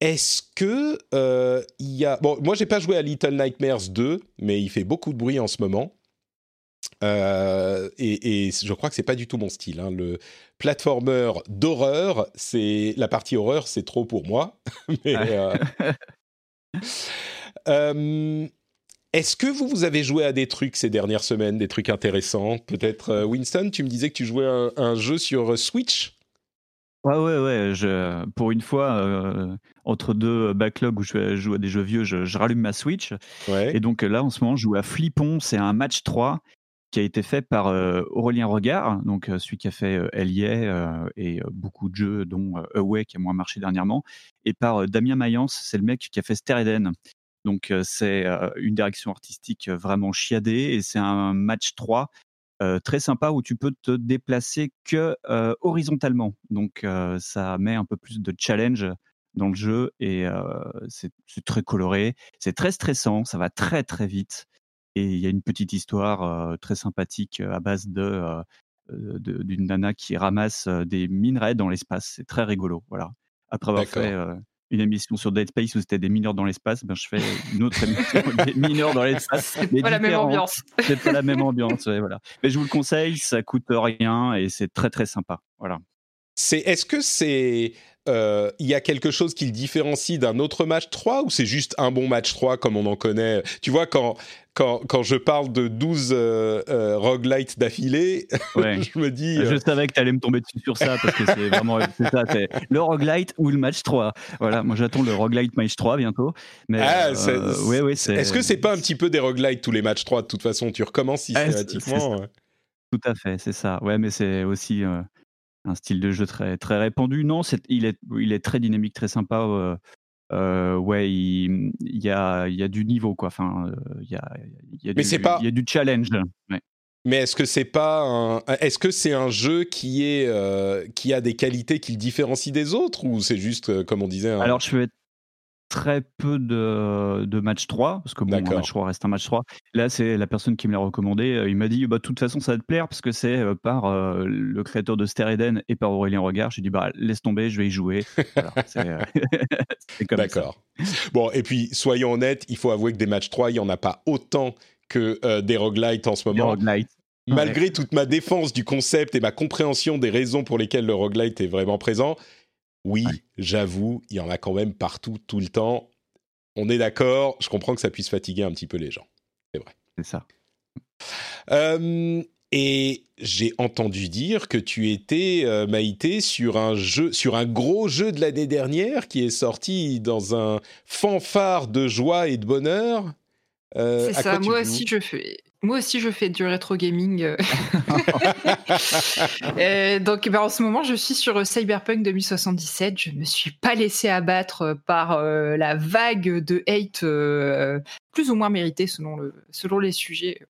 Est-ce que euh, il y a bon, moi j'ai pas joué à Little Nightmares 2, mais il fait beaucoup de bruit en ce moment. Euh, et, je crois que c'est pas du tout mon style. Hein. Le platformer d'horreur, c'est la partie horreur, c'est trop pour moi. mais, Est-ce que vous, vous avez joué à des trucs ces dernières semaines, des trucs intéressants? Peut-être euh, Winston, tu me disais que tu jouais à un, jeu sur euh, Switch? Ouais, ouais, ouais. Je, pour une fois, euh, entre deux backlogs où je joue à des jeux vieux, je, rallume ma Switch. Et donc là, en ce moment, je joue à Flippon. C'est un match 3 qui a été fait par Aurélien Regard, donc celui qui a fait Elie et beaucoup de jeux, dont Away qui a moins marché dernièrement, et par Damien Mayence, c'est le mec qui a fait Stereden. Donc c'est une direction artistique vraiment chiadée et c'est un match 3 très sympa où tu peux te déplacer que horizontalement. Donc ça met un peu plus de challenge dans le jeu et c'est très coloré, c'est très stressant, ça va très très vite et il y a une petite histoire très sympathique à base de d'une nana qui ramasse des minerais dans l'espace. C'est très rigolo, voilà. Après avoir fait une émission sur Dead Space où c'était des mineurs dans l'espace, ben je fais une autre émission des mineurs dans l'espace. C'est pas la même ambiance. C'est pas la même ambiance, voilà. Mais je vous le conseille, ça coûte rien et c'est très très sympa, voilà. C'est, est-ce que c'est euh, il y a quelque chose qui le différencie d'un autre match 3 ou c'est juste un bon match 3 comme on en connaît? Tu vois, quand, quand, quand je parle de 12 euh, euh, roguelites d'affilée, je me dis. Je savais que tu allais me tomber dessus sur ça parce que c'est vraiment ça c'est le roguelite ou le match 3. Voilà, moi j'attends le roguelite match 3 bientôt. Mais, ah, ouais, ouais, Est-ce que c'est pas un petit peu des roguelites tous les matchs 3 de toute façon Tu recommences systématiquement. Tout à fait, c'est ça. Ouais, mais c'est aussi un style de jeu très, très répandu. Non, c'est, il, est, il est très dynamique, très sympa. Euh, euh, ouais, il, y, a, il y a du niveau, quoi. Enfin, il y a, il y a, du, il y a du challenge. Mais est-ce que c'est pas un, est-ce que c'est un jeu qui est euh, qui a des qualités qui le différencient des autres ou c'est juste euh, comme on disait un... Alors je vais très peu de, de match 3, parce que bon, un match 3 reste un match 3. Là, c'est la personne qui me l'a recommandé. Euh, il m'a dit, bah, de toute façon, ça va te plaire, parce que c'est euh, par euh, le créateur de Stereden et par Aurélien Regard. J'ai dit, bah, laisse tomber, je vais y jouer. D'accord. Bon, et puis, soyons honnêtes, il faut avouer que des matchs 3, il n'y en a pas autant que des roguelites en ce moment. Malgré toute ma défense du concept et ma compréhension des raisons pour lesquelles le roguelite est vraiment présent, oui, j'avoue, il y en a quand même partout, tout le temps. On est d'accord, je comprends que ça puisse fatiguer un petit peu les gens. C'est vrai. C'est ça. Euh, et j'ai entendu dire que tu étais, euh, Maïté, sur un jeu, sur un gros jeu de l'année dernière qui est sorti dans un fanfare de joie et de bonheur. Euh, c'est ça, moi aussi je fais, moi aussi, je fais du rétro gaming. Euh. Euh, donc, bah, en ce moment, je suis sur Cyberpunk 2077. Je ne me suis pas laissé abattre par euh, la vague de hate plus ou moins mérité selon, le, selon les sujets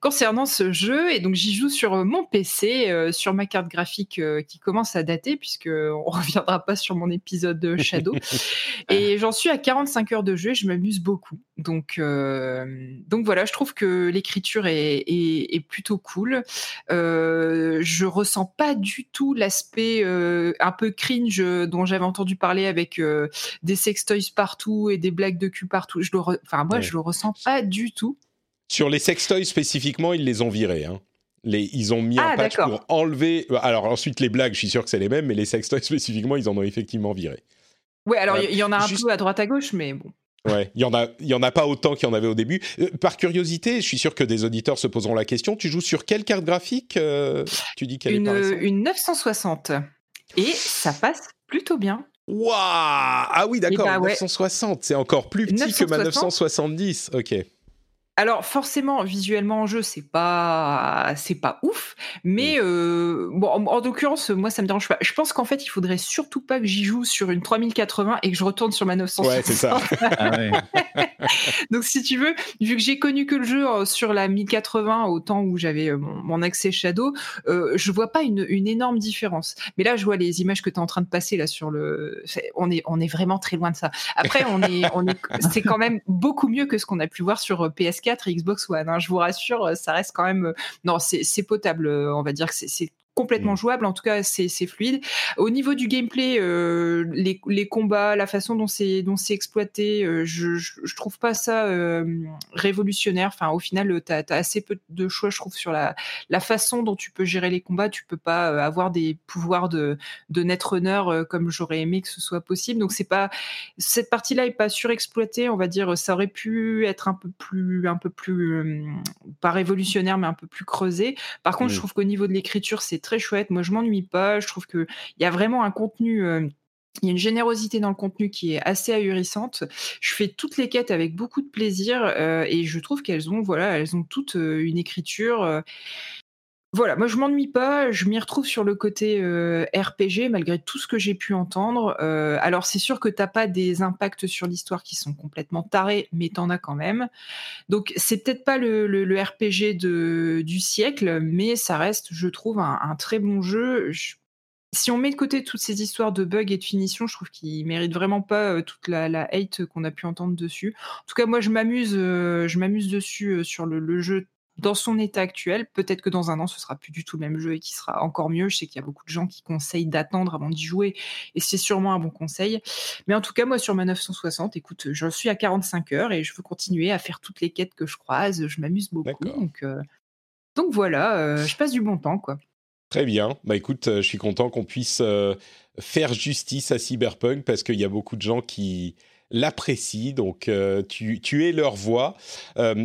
concernant ce jeu. Et donc j'y joue sur mon PC, euh, sur ma carte graphique euh, qui commence à dater, puisque on reviendra pas sur mon épisode de Shadow. et j'en suis à 45 heures de jeu et je m'amuse beaucoup. Donc, euh, donc voilà, je trouve que l'écriture est, est, plutôt cool. je ressens pas du tout l'aspect un peu cringe dont j'avais entendu parler avec des sextoys partout et des blagues de cul partout. Je le enfin moi je je le ressens pas du tout. Sur les sextoys spécifiquement, ils les ont virés. Hein. Les, ils ont mis un ah, patch pour enlever. Euh, alors ensuite, les blagues, je suis sûr que c'est les mêmes, mais les sextoys spécifiquement, ils en ont effectivement viré. Ouais, alors euh, il y, en a un peu à droite à gauche, mais bon. Ouais, il y en a, il y en a pas autant qu'il y en avait au début. Euh, par curiosité, je suis sûr que des auditeurs se poseront la question. Tu joues sur quelle carte graphique Tu dis qu'elle est Une 960 et ça passe plutôt bien. Waouh Ah oui, d'accord, 960, bah c'est encore plus petit que ma 970. Ok. Alors forcément, visuellement en jeu, c'est pas c'est pas ouf, mais euh, bon, en, l'occurrence, moi ça me dérange pas. Je pense qu'en fait, il faudrait surtout pas que j'y joue sur une 3080 et que je retourne sur ma 960. Ouais, c'est ça. Ah Donc si tu veux, vu que j'ai connu que le jeu euh, sur la 1080 au temps où j'avais euh, mon, accès Shadow, euh, je vois pas une, une, énorme différence. Mais là, je vois les images que tu es en train de passer là sur le, on est on est vraiment très loin de ça. Après, on est on est c'est quand même beaucoup mieux que ce qu'on a pu voir sur PS 4 et Xbox One. Hein. Je vous rassure, ça reste quand même. Euh, non, c'est potable. Euh, on va dire que c'est complètement mm. jouable. En tout cas, c'est fluide. Au niveau du gameplay, euh, les, les, combats, la façon dont c'est dont c'est exploité, euh, je, je, trouve pas ça euh, révolutionnaire. Enfin, au final, tu as, assez peu de choix, je trouve, sur la, la façon dont tu peux gérer les combats. Tu peux pas avoir des pouvoirs de, de netrunner comme j'aurais aimé que ce soit possible. Donc, c'est pas cette partie-là est pas surexploitée. On va dire, ça aurait pu être un peu plus, un peu plus pas révolutionnaire, mais un peu plus creusé. Par contre, je trouve qu'au niveau de l'écriture, c'est très chouette. Moi, je m'ennuie pas. Je trouve qu'il y a vraiment un contenu. Euh, il y a une générosité dans le contenu qui est assez ahurissante. Je fais toutes les quêtes avec beaucoup de plaisir euh, et je trouve qu'elles ont, voilà, elles ont toutes euh, une écriture. Voilà, moi je m'ennuie pas, je m'y retrouve sur le côté RPG malgré tout ce que j'ai pu entendre. alors c'est sûr que t'as pas des impacts sur l'histoire qui sont complètement tarés, mais t'en as quand même. Donc c'est peut-être pas le, RPG de, du siècle, mais ça reste, je trouve, un, très bon jeu si on met de côté toutes ces histoires de bugs et de finition, je trouve qu'il mérite vraiment pas euh, toute la, hate qu'on a pu entendre dessus. En tout cas, moi, je m'amuse, euh, je m'amuse dessus euh, sur le, jeu dans son état actuel. Peut-être que dans un an, ce sera plus du tout le même jeu et qui sera encore mieux. Je sais qu'il y a beaucoup de gens qui conseillent d'attendre avant d'y jouer et c'est sûrement un bon conseil. Mais en tout cas, moi, sur ma 960, écoute, je suis à 45 heures et je veux continuer à faire toutes les quêtes que je croise. Je m'amuse beaucoup. Donc, donc voilà, je passe du bon temps, quoi. Très bien. Bah écoute, euh, je suis content qu'on puisse euh, faire justice à Cyberpunk parce qu'il y a beaucoup de gens qui l'apprécient. Donc euh, tu, es leur voix.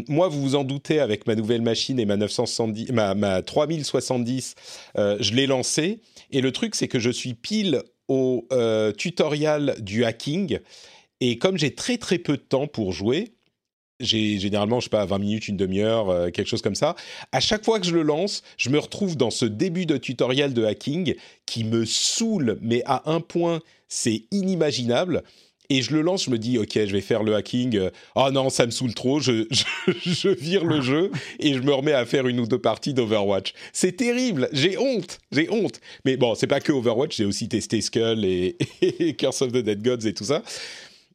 moi, vous vous en doutez, avec ma nouvelle machine et ma 970, ma, ma 3070, je l'ai lancé. Et le truc, c'est que je suis pile au tutoriel du hacking. Et comme j'ai très très peu de temps pour jouer, j'ai généralement, je sais pas, 20 minutes, une demi-heure, euh, quelque chose comme ça. À chaque fois que je le lance, je me retrouve dans ce début de tutoriel de hacking qui me saoule, mais à un point, c'est inimaginable. Et je le lance, je me dis, ok, je vais faire le hacking. Oh non, ça me saoule trop, je, je, vire le jeu et je me remets à faire une ou deux parties d'Overwatch. C'est terrible, j'ai honte, j'ai honte. Mais bon, c'est pas que Overwatch, j'ai aussi testé Skull et, et Curse of the Dead Gods et tout ça.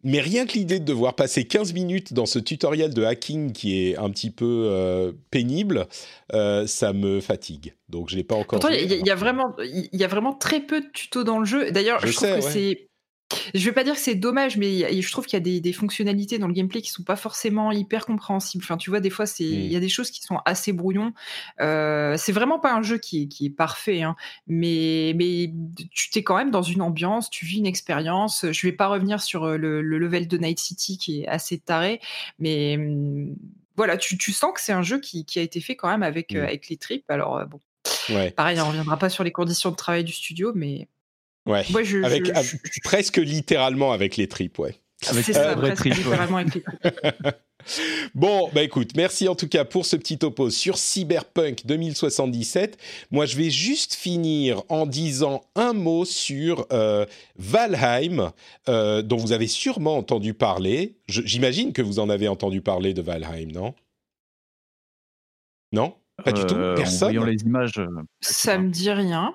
Mais rien que l'idée de devoir passer 15 minutes dans ce tutoriel de hacking qui est un petit peu euh, pénible, euh, ça me fatigue. Donc je l'ai pas encore. Il y, a vraiment, il y a vraiment très peu de tutos dans le jeu. D'ailleurs, je, trouve que c'est je vais pas dire que c'est dommage, mais je trouve qu'il y a des, fonctionnalités dans le gameplay qui sont pas forcément hyper compréhensibles. Enfin, tu vois, des fois, c'est il y a mm. des choses qui sont assez brouillons. Euh, c'est vraiment pas un jeu qui, est parfait, hein, mais mais tu t'es quand même dans une ambiance, tu vis une expérience. Je vais pas revenir sur euh, le, level de Night City qui est assez taré, mais mm, voilà, tu, sens que c'est un jeu qui, a été fait quand même avec, euh, mm. avec les tripes. Alors bon, pareil, on reviendra pas sur les conditions de travail du studio, mais Ouais. avec, presque littéralement avec les tripes, ouais. Avec c'est ça, presque littéralement avec les tripes. bon, bah écoute, merci en tout cas pour ce petit topo sur Cyberpunk 2077. Moi, je vais juste finir en disant un mot sur euh, Valheim, euh, dont vous avez sûrement entendu parler. j'imagine que vous en avez entendu parler de Valheim, non? Non? Pas du tout? Euh, Personne? En les images. Ça me dit rien.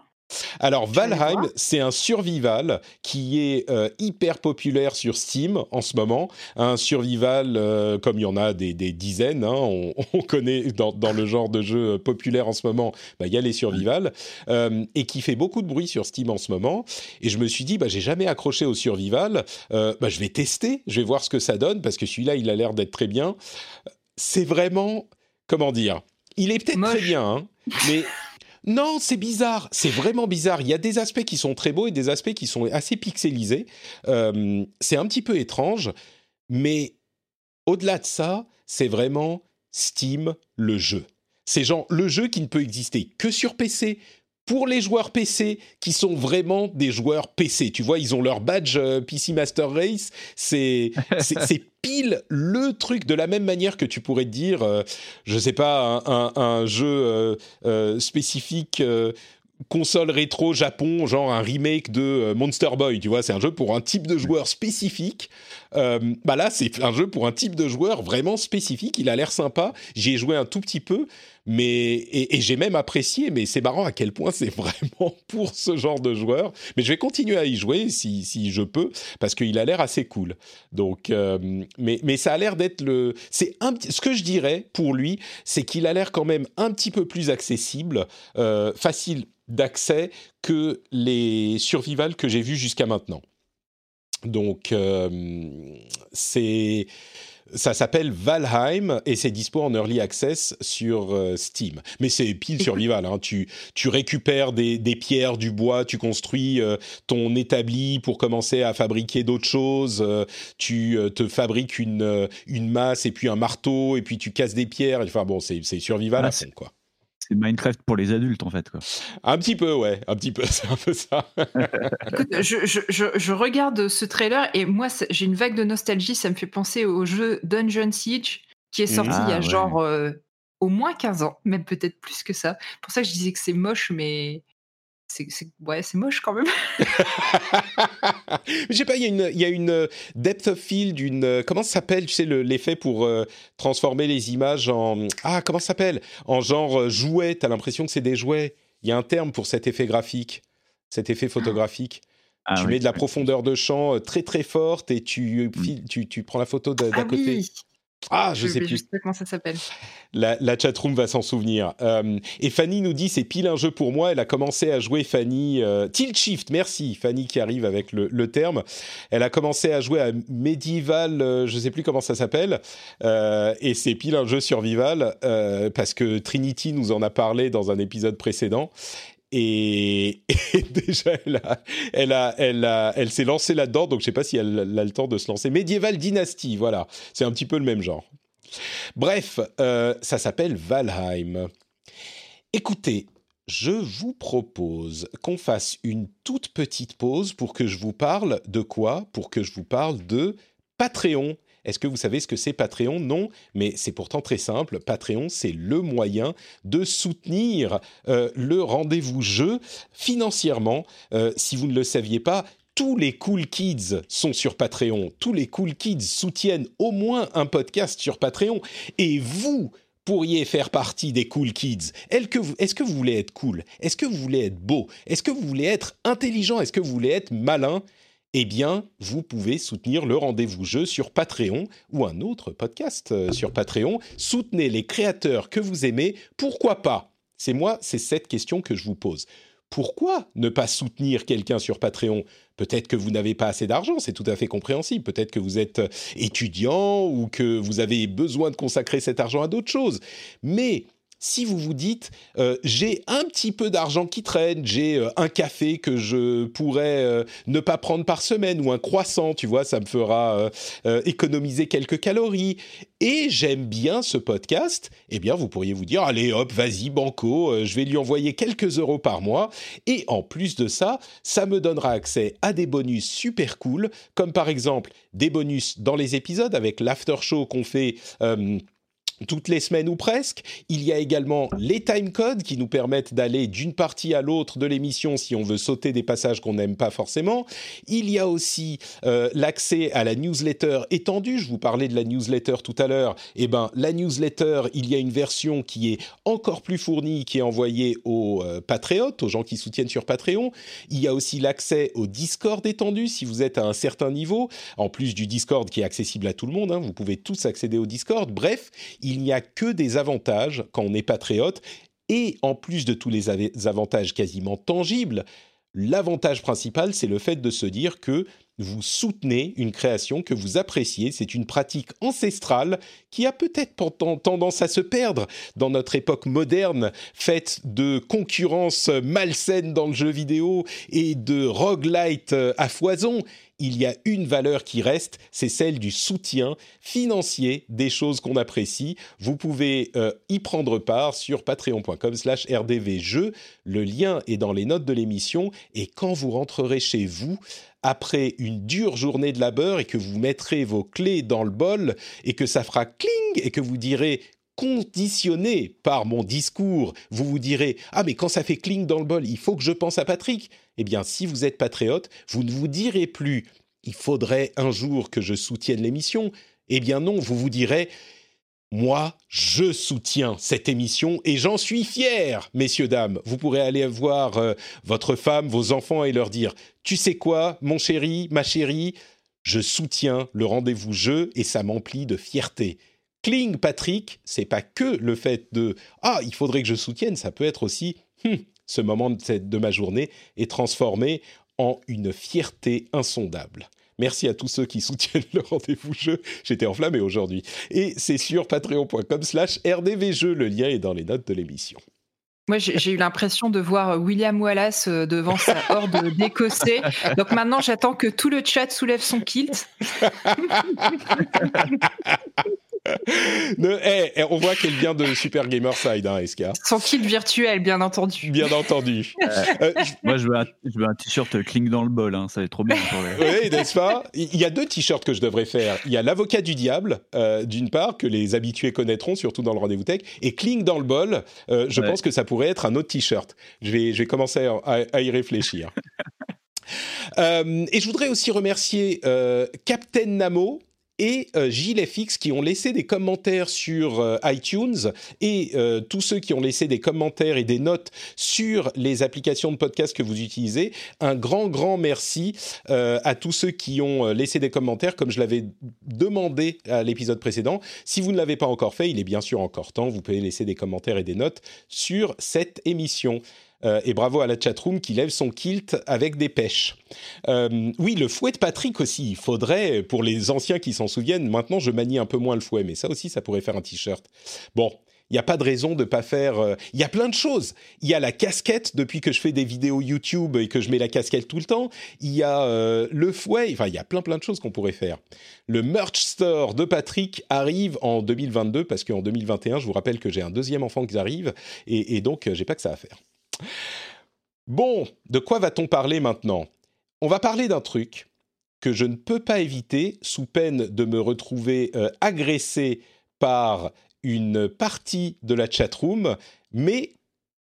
Alors Valheim, c'est un survival qui est euh, hyper populaire sur Steam en ce moment. Un survival euh, comme il y en a des, dizaines, hein, on, connaît dans, le genre de jeu euh, populaire en ce moment, bah, il y a les survival, et qui fait beaucoup de bruit sur Steam en ce moment. Et je me suis dit, bah, j'ai jamais accroché au survival, bah, je vais tester, je vais voir ce que ça donne, parce que celui-là, il a l'air d'être très bien. C'est vraiment, comment dire, il est peut-être très bien, hein, mais... Non, c'est bizarre. C'est vraiment bizarre. Il y a des aspects qui sont très beaux et des aspects qui sont assez pixelisés. Euh, c'est un petit peu étrange, mais au-delà de ça, c'est vraiment Steam le jeu. C'est genre le jeu qui ne peut exister que sur PC, pour les joueurs PC qui sont vraiment des joueurs PC. Tu vois, ils ont leur badge euh, PC Master Race. C'est c'est le truc de la même manière que tu pourrais dire, euh, je sais pas, un, jeu euh, spécifique console rétro Japon, genre un remake de euh, Monster Boy, tu vois, c'est un jeu pour un type de joueur spécifique. Euh, bah là, c'est un jeu pour un type de joueur vraiment spécifique. Il a l'air sympa. J'y ai joué un tout petit peu, mais et, j'ai même apprécié. Mais c'est marrant à quel point c'est vraiment pour ce genre de joueur. Mais je vais continuer à y jouer si, si je peux, parce qu'il a l'air assez cool. Donc, euh, mais mais ça a l'air d'être le. C'est un ce que je dirais pour lui, c'est qu'il a l'air quand même un petit peu plus accessible, facile d'accès que les survivals que j'ai vus jusqu'à maintenant. Donc, euh, c'est ça s'appelle Valheim et c'est dispo en early access sur euh, Steam. Mais c'est pile survival. Hein. Tu, tu récupères des, des, pierres, du bois, tu construis euh, ton établi pour commencer à fabriquer d'autres choses. tu te fabriques une, une masse et puis un marteau et puis tu casses des pierres. Enfin bon, c'est survival à fond, quoi c'est Minecraft pour les adultes en fait. Quoi. Un petit peu, ouais, un petit peu, c'est un peu ça. Écoute, je, je, je, regarde ce trailer et moi j'ai une vague de nostalgie, ça me fait penser au jeu Dungeon Siege qui est sorti il y a ah, genre euh, au moins 15 ans, même peut-être plus que ça. Pour ça que je disais que c'est moche, mais c'est ouais, c'est moche quand même. Je sais pas, il y a une il y a une euh, depth of field, une euh, comment ça s'appelle, tu sais l'effet pour euh, transformer les images en ah comment ça s'appelle? En genre jouet. T'as l'impression que c'est des jouets. Il y a un terme pour cet effet graphique, cet effet photographique. Ah tu mets de la profondeur de champ très très forte et tu, mm. tu, tu prends la photo d'à ah côté. Ah, je, sais plus. comment ça s'appelle? La, la chatroom va s'en souvenir. Euh, et Fanny nous dit c'est pile un jeu pour moi. Elle a commencé à jouer Fanny euh, Tilt Shift. Merci Fanny qui arrive avec le, le, terme. Elle a commencé à jouer à Medieval, euh, je sais plus comment ça s'appelle. Euh, et c'est pile un jeu survival parce que Trinity nous en a parlé dans un épisode précédent. Et, déjà, elle, a, elle, a, elle s'est lancée là-dedans, donc je ne sais pas si elle, a le temps de se lancer. Medieval Dynasty, voilà, c'est un petit peu le même genre. Bref, euh, ça s'appelle Valheim. Écoutez, je vous propose qu'on fasse une toute petite pause pour que je vous parle de quoi? Pour que je vous parle de Patreon. Est-ce que vous savez ce que c'est Patreon? Non, mais c'est pourtant très simple. Patreon, c'est le moyen de soutenir euh, le rendez-vous jeu financièrement. Euh, si vous ne le saviez pas, tous les cool kids sont sur Patreon. Tous les cool kids soutiennent au moins un podcast sur Patreon. Et vous pourriez faire partie des cool kids. Est-ce que vous voulez être cool? Est-ce que vous voulez être beau? Est-ce que vous voulez être intelligent? Est-ce que vous voulez être malin? Eh bien, vous pouvez soutenir le rendez-vous jeu sur Patreon ou un autre podcast euh, sur Patreon. Soutenez les créateurs que vous aimez. Pourquoi pas? C'est moi, c'est cette question que je vous pose pourquoi ne pas soutenir quelqu'un sur Patreon? Peut-être que vous n'avez pas assez d'argent, c'est tout à fait compréhensible. Peut-être que vous êtes étudiant ou que vous avez besoin de consacrer cet argent à d'autres choses. Mais si vous vous dites euh, j'ai un petit peu d'argent qui traîne, j'ai euh, un café que je pourrais euh, ne pas prendre par semaine ou un croissant, tu vois, ça me fera économiser quelques calories. Et j'aime bien ce podcast, eh bien vous pourriez vous dire allez hop, vas-y banco, je vais lui envoyer quelques euros par mois. Et en plus de ça, ça me donnera accès à des bonus super cool comme par exemple des bonus dans les épisodes avec l'after show qu'on fait toutes les semaines ou presque. Il y a également les timecodes qui nous permettent d'aller d'une partie à l'autre de l'émission si on veut sauter des passages qu'on n'aime pas forcément. Il y a aussi euh, l'accès à la newsletter étendue. Je vous parlais de la newsletter tout à l'heure. Eh ben, la newsletter, il y a une version qui est encore plus fournie, qui est envoyée aux euh, patriotes, aux gens qui soutiennent sur Patreon. Il y a aussi l'accès au Discord étendu si vous êtes à un certain niveau, en plus du Discord qui est accessible à tout le monde. Hein. vous pouvez tous accéder au Discord. Bref, n'y a que des avantages quand on est patriote. Et en plus de tous les avantages quasiment tangibles, l'avantage principal, c'est le fait de se dire que vous soutenez une création que vous appréciez. C'est une pratique ancestrale qui a peut-être tendance à se perdre dans notre époque moderne, faite de concurrence malsaine dans le jeu vidéo et de roguelite à foison il y a une valeur qui reste, c'est celle du soutien financier des choses qu'on apprécie. Vous pouvez euh, y prendre part sur patreon.com slash rdvjeux. Le lien est dans les notes de l'émission et quand vous rentrerez chez vous, après une dure journée de labeur et que vous mettrez vos clés dans le bol et que ça fera cling et que vous direz conditionné par mon discours, vous vous direz ah mais quand ça fait cling dans le bol, il faut que je pense à Patrick eh bien, si vous êtes patriote, vous ne vous direz plus il faudrait un jour que je soutienne l'émission. Eh bien non, vous vous direz moi, je soutiens cette émission et j'en suis fier, messieurs, dames. Vous pourrez aller voir euh, votre femme, vos enfants et leur dire Tu sais quoi, mon chéri, ma chérie, je soutiens le rendez-vous jeu et ça m'emplit de fierté. Kling Patrick, c'est pas que le fait de Ah, il faudrait que je soutienne, ça peut être aussi hum, ce moment de, ma journée est transformé en une fierté insondable. Merci à tous ceux qui soutiennent le rendez-vous jeu. J'étais enflammé aujourd'hui. Et c'est sur patreon.com slash rdvjeu. Le lien est dans les notes de l'émission. Moi, j'ai eu l'impression de voir William Wallace euh, devant sa horde d'Écossais. Donc maintenant, j'attends que tout le chat soulève son kilt. Eh, eh, on voit qu'elle vient de Super Gamerside, hein, Eska. Son kit virtuel, bien entendu. Bien entendu. Euh, moi, je veux un, t-shirt cling dans le bol, hein, ça va être trop bien. oui, n'est-ce pas? Il y a deux t-shirts que je devrais faire. Il y a l'avocat du diable, euh, d'une part, que les habitués connaîtront, surtout dans le rendez-vous tech, et cling dans le bol. Euh, je pense que ça pourrait être un autre t-shirt. Je vais, je vais commencer à, y réfléchir. et je voudrais aussi remercier Captain Namo, et euh, GilFX qui ont laissé des commentaires sur euh, iTunes et euh, tous ceux qui ont laissé des commentaires et des notes sur les applications de podcast que vous utilisez. Un grand, grand merci à tous ceux qui ont laissé des commentaires comme je l'avais demandé à l'épisode précédent. Si vous ne l'avez pas encore fait, il est bien sûr encore temps. Vous pouvez laisser des commentaires et des notes sur cette émission. Euh, et bravo à la chatroom qui lève son kilt avec des pêches. Euh, oui, le fouet de Patrick aussi. Il faudrait, pour les anciens qui s'en souviennent, maintenant je manie un peu moins le fouet, mais ça aussi, ça pourrait faire un t-shirt. Bon, il n'y a pas de raison de pas faire. Euh, il y a plein de choses. Il y a la casquette depuis que je fais des vidéos YouTube et que je mets la casquette tout le temps. Il y a le fouet. Enfin, il y a plein plein de choses qu'on pourrait faire. Le merch store de Patrick arrive en 2022 parce qu'en 2021, je vous rappelle que j'ai un deuxième enfant qui arrive et, et donc j'ai pas que ça à faire. Bon, de quoi va-t-on parler maintenant? On va parler d'un truc que je ne peux pas éviter sous peine de me retrouver euh, agressé par une partie de la chatroom, mais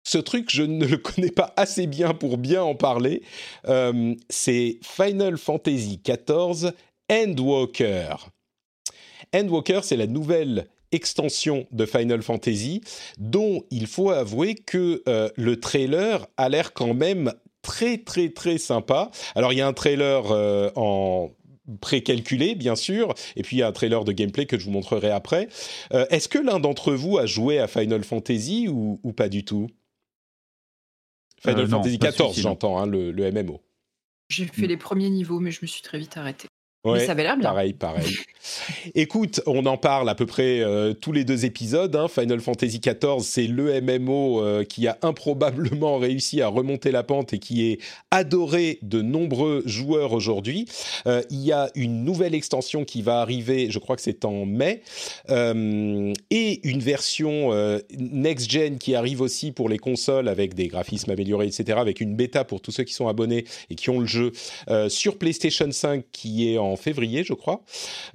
ce truc, je ne le connais pas assez bien pour bien en parler. Euh, c'est Final Fantasy XIV Endwalker. Endwalker, c'est la nouvelle extension de Final Fantasy, dont il faut avouer que euh, le trailer a l'air quand même très très très sympa. Alors il y a un trailer euh, en précalculé, bien sûr, et puis il y a un trailer de gameplay que je vous montrerai après. Euh, est-ce que l'un d'entre vous a joué à Final Fantasy ou, pas du tout? Final Fantasy XIV, j'entends, hein, le, le MMO. J'ai fait les premiers niveaux, mais je me suis très vite arrêté. Ouais, ça avait l'air bien. Pareil, pareil. Écoute, on en parle à peu près euh, tous les deux épisodes. Hein. Final Fantasy XIV, c'est le MMO euh, qui a improbablement réussi à remonter la pente et qui est adoré de nombreux joueurs aujourd'hui. Euh, il y a une nouvelle extension qui va arriver, je crois que c'est en mai, et une version next-gen qui arrive aussi pour les consoles avec des graphismes améliorés, etc., avec une bêta pour tous ceux qui sont abonnés et qui ont le jeu sur PlayStation 5 qui est en en février, je crois.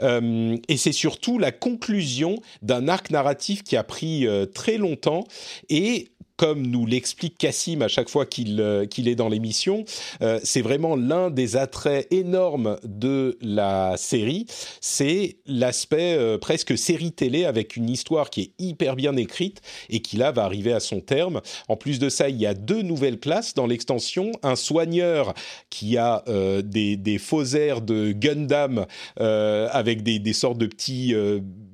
Euh, et c'est surtout la conclusion d'un arc narratif qui a pris euh, très longtemps et comme nous l'explique Cassim à chaque fois qu'il euh, est dans l'émission, euh, c'est vraiment l'un des attraits énormes de la série, c'est l'aspect euh, presque série télé avec une histoire qui est hyper bien écrite et qui là va arriver à son terme. En plus de ça, il y a deux nouvelles classes dans l'extension, un soigneur qui a des, des faux airs de Gundam avec des, des, sortes de petits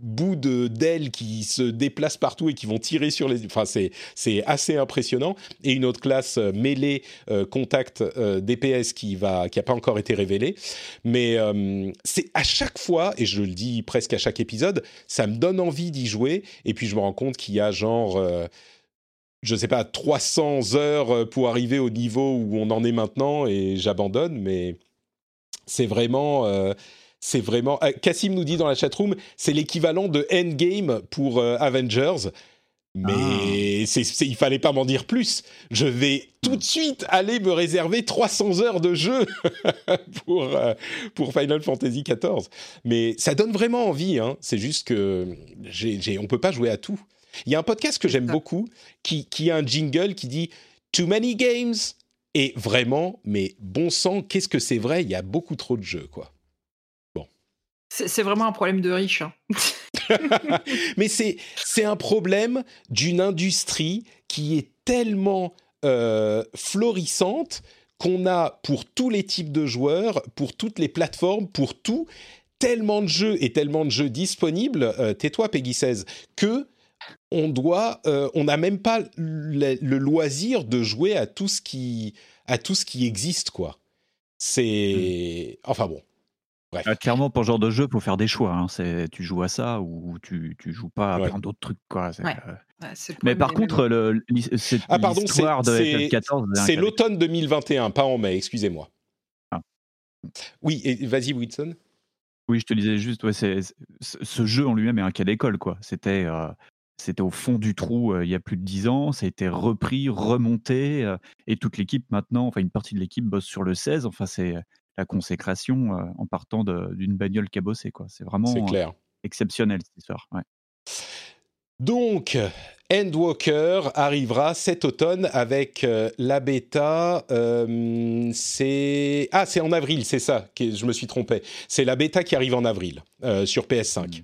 bouts d'ailes qui se déplacent partout et qui vont tirer sur les... Enfin, c'est assez impressionnant. Et une autre classe euh, mêlée euh, contact euh, DPS qui va qui pas encore été révélée. Mais c'est à chaque fois, et je le dis presque à chaque épisode, ça me donne envie d'y jouer. Et puis je me rends compte qu'il y a genre je sais pas, 300 heures pour arriver au niveau où on en est maintenant et j'abandonne, mais c'est vraiment. c'est vraiment. Cassim nous dit dans la chatroom, c'est l'équivalent de Endgame pour Avengers. Mais ah. c'est, il fallait pas m'en dire plus. Je vais tout de suite aller me réserver 300 heures de jeu pour, euh, pour Final Fantasy XIV. Mais ça donne vraiment envie. Hein. C'est juste que j'ai, on peut pas jouer à tout. Il y a un podcast que j'aime beaucoup qui, qui a un jingle qui dit Too many games. Et vraiment, mais bon sang, qu'est-ce que c'est vrai? Il y a beaucoup trop de jeux, quoi. Bon. C'est, vraiment un problème de riche. Hein. Mais c'est un problème d'une industrie qui est tellement euh, florissante qu'on a pour tous les types de joueurs, pour toutes les plateformes, pour tout, tellement de jeux et tellement de jeux disponibles, euh, tais-toi Peggy 16, que on doit, euh, on n'a même pas le, loisir de jouer à tout ce qui, à tout ce qui existe, quoi. C'est, hmm. enfin bon, ah, clairement, pour ce genre de jeu, il faut faire des choix. Hein. C'est, tu joues à ça ou tu, tu joues pas à plein d'autres trucs. Quoi. Euh, mais par contre, le, cette ah, pardon, histoire de FF14. C'est l'automne 2021, pas en mai, excusez-moi. Ah. Oui, et vas-y, Wilson. Oui, je te disais juste, ouais, c'est, ce jeu en lui-même est un cas d'école. Quoi. C'était, euh, c'était au fond du trou euh, il y a plus de dix ans. Ça a été repris, remonté. et toute l'équipe maintenant, enfin une partie de l'équipe bosse sur le 16. Enfin, c'est la consécration euh, en partant d'une bagnole cabossée. Quoi. C'est vraiment clair. Euh, exceptionnel cette histoire. Donc, Endwalker arrivera cet automne avec euh, la bêta. c'est ah, c'est en avril, c'est ça. Que je me suis trompé. C'est la bêta qui arrive en avril sur PS5.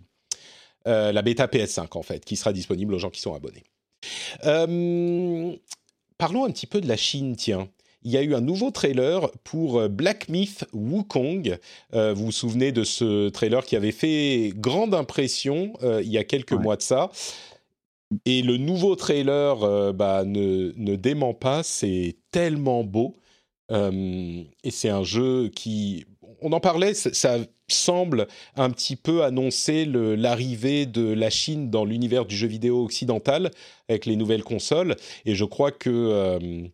Mmh. la bêta PS5 en fait, qui sera disponible aux gens qui sont abonnés. parlons un petit peu de la Chine, tiens il y a eu un nouveau trailer pour euh, Black Myth Wukong. Euh, vous vous souvenez de ce trailer qui avait fait grande impression euh, il y a quelques mois de ça. Et le nouveau trailer bah, ne, ne, dément pas, c'est tellement beau. et c'est un jeu qui, on en parlait, ça, semble un petit peu annoncer l'arrivée de la Chine dans l'univers du jeu vidéo occidental avec les nouvelles consoles. Et je crois que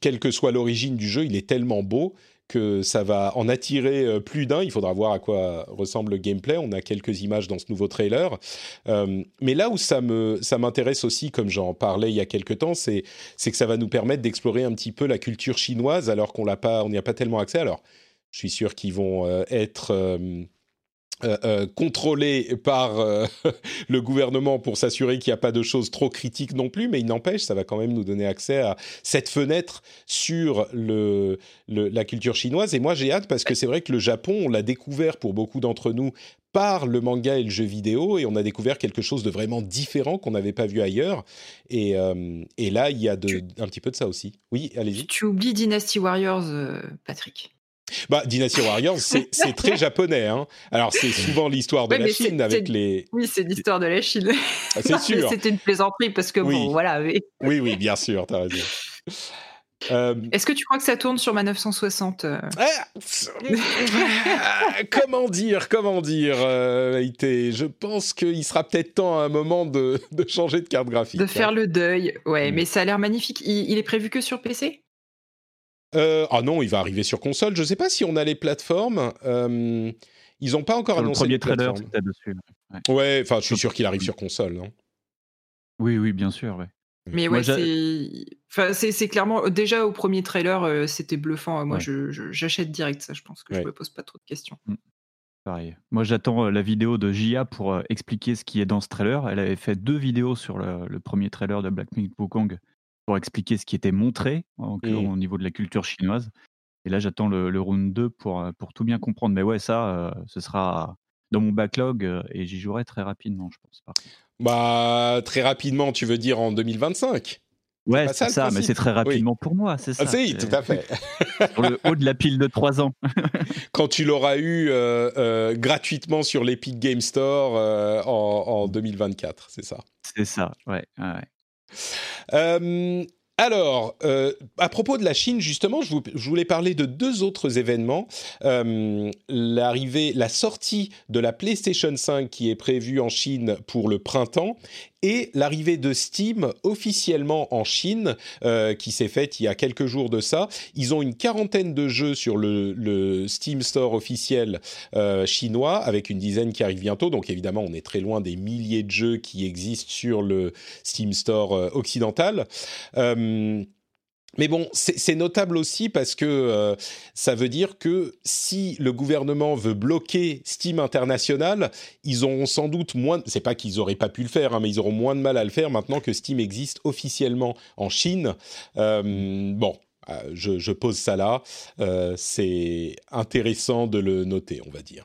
quelle que soit l'origine du jeu, il est tellement beau que ça va en attirer euh, plus d'un. Il faudra voir à quoi ressemble le gameplay. On a quelques images dans ce nouveau trailer. Euh, mais là où ça m'intéresse aussi, comme j'en parlais il y a quelques temps, c'est que ça va nous permettre d'explorer un petit peu la culture chinoise alors qu'on n'y a pas tellement accès. Alors, je suis sûr qu'ils vont euh, être euh, contrôlé par euh, le gouvernement pour s'assurer qu'il n'y a pas de choses trop critiques non plus, mais il n'empêche, ça va quand même nous donner accès à cette fenêtre sur le, la culture chinoise. Et moi, j'ai hâte parce que c'est vrai que le Japon, on l'a découvert pour beaucoup d'entre nous par le manga et le jeu vidéo, et on a découvert quelque chose de vraiment différent qu'on n'avait pas vu ailleurs. Et, et là, il y a de, un petit peu de ça aussi. Oui, allez-y. Tu oublies Dynasty Warriors, Patrick. Bah, Dynasty Warriors, c'est très japonais. Hein. Alors, c'est souvent l'histoire de la Chine avec les. Oui, c'est l'histoire de la Chine. Ah, c'est sûr. C'était une plaisanterie parce que, bon, voilà. Oui, oui, bien sûr, t'as raison. Euh, Est-ce que tu crois que ça tourne sur ma 960 euh ah, Comment dire, comment dire, euh, Je pense qu'il sera peut-être temps à un moment de, de, changer de carte graphique. De faire le deuil, ouais, mm. mais ça a l'air magnifique. il, est prévu que sur PC euh, ah non, il va arriver sur console. Je ne sais pas si on a les plateformes. Euh, ils n'ont pas encore annoncé le premier trailer dessus. Ouais, enfin, je suis sûr qu'il arrive sur console, non Oui, oui, bien sûr, ouais. Mais ouais, c'est clairement déjà au premier trailer, euh, c'était bluffant. Moi, j'achète direct ça. Je pense que je me pose pas trop de questions. Mm. Pareil. Moi, j'attends la vidéo de Jia pour expliquer ce qui est dans ce trailer. Elle avait fait deux vidéos sur le, le premier trailer de Black Myth Wukong pour expliquer ce qui était montré au niveau de la culture chinoise. Et là, j'attends le, round 2 pour, euh, pour tout bien comprendre. Mais ouais, ça, euh, ce sera dans mon backlog euh, et j'y jouerai très rapidement, je pense. Bah, très rapidement, tu veux dire en 2025 Ouais, c'est ça, mais c'est très rapidement pour moi, c'est ça. Ah, tout à fait. sur le haut de la pile de 3 ans. Quand tu l'auras eu gratuitement sur l'Epic Game Store en, en, 2024, c'est ça? C'est ça, ouais. ouais. Euh, alors, euh, à propos de la Chine, justement, je, voulais parler de deux autres événements. Euh, l'arrivée, la sortie de la PlayStation 5 qui est prévue en Chine pour le printemps et l'arrivée de Steam officiellement en Chine, euh, qui s'est faite il y a quelques jours de ça. Ils ont une quarantaine de jeux sur le, Steam Store officiel chinois, avec une dizaine qui arrive bientôt. Donc évidemment, on est très loin des milliers de jeux qui existent sur le Steam Store occidental. Euh, mais bon, c'est notable aussi parce que euh, ça veut dire que si le gouvernement veut bloquer Steam International, ils auront sans doute moins. C'est pas qu'ils auraient pas pu le faire, hein, mais ils auront moins de mal à le faire maintenant que Steam existe officiellement en Chine. Euh, bon, je, je, pose ça là. c'est intéressant de le noter, on va dire.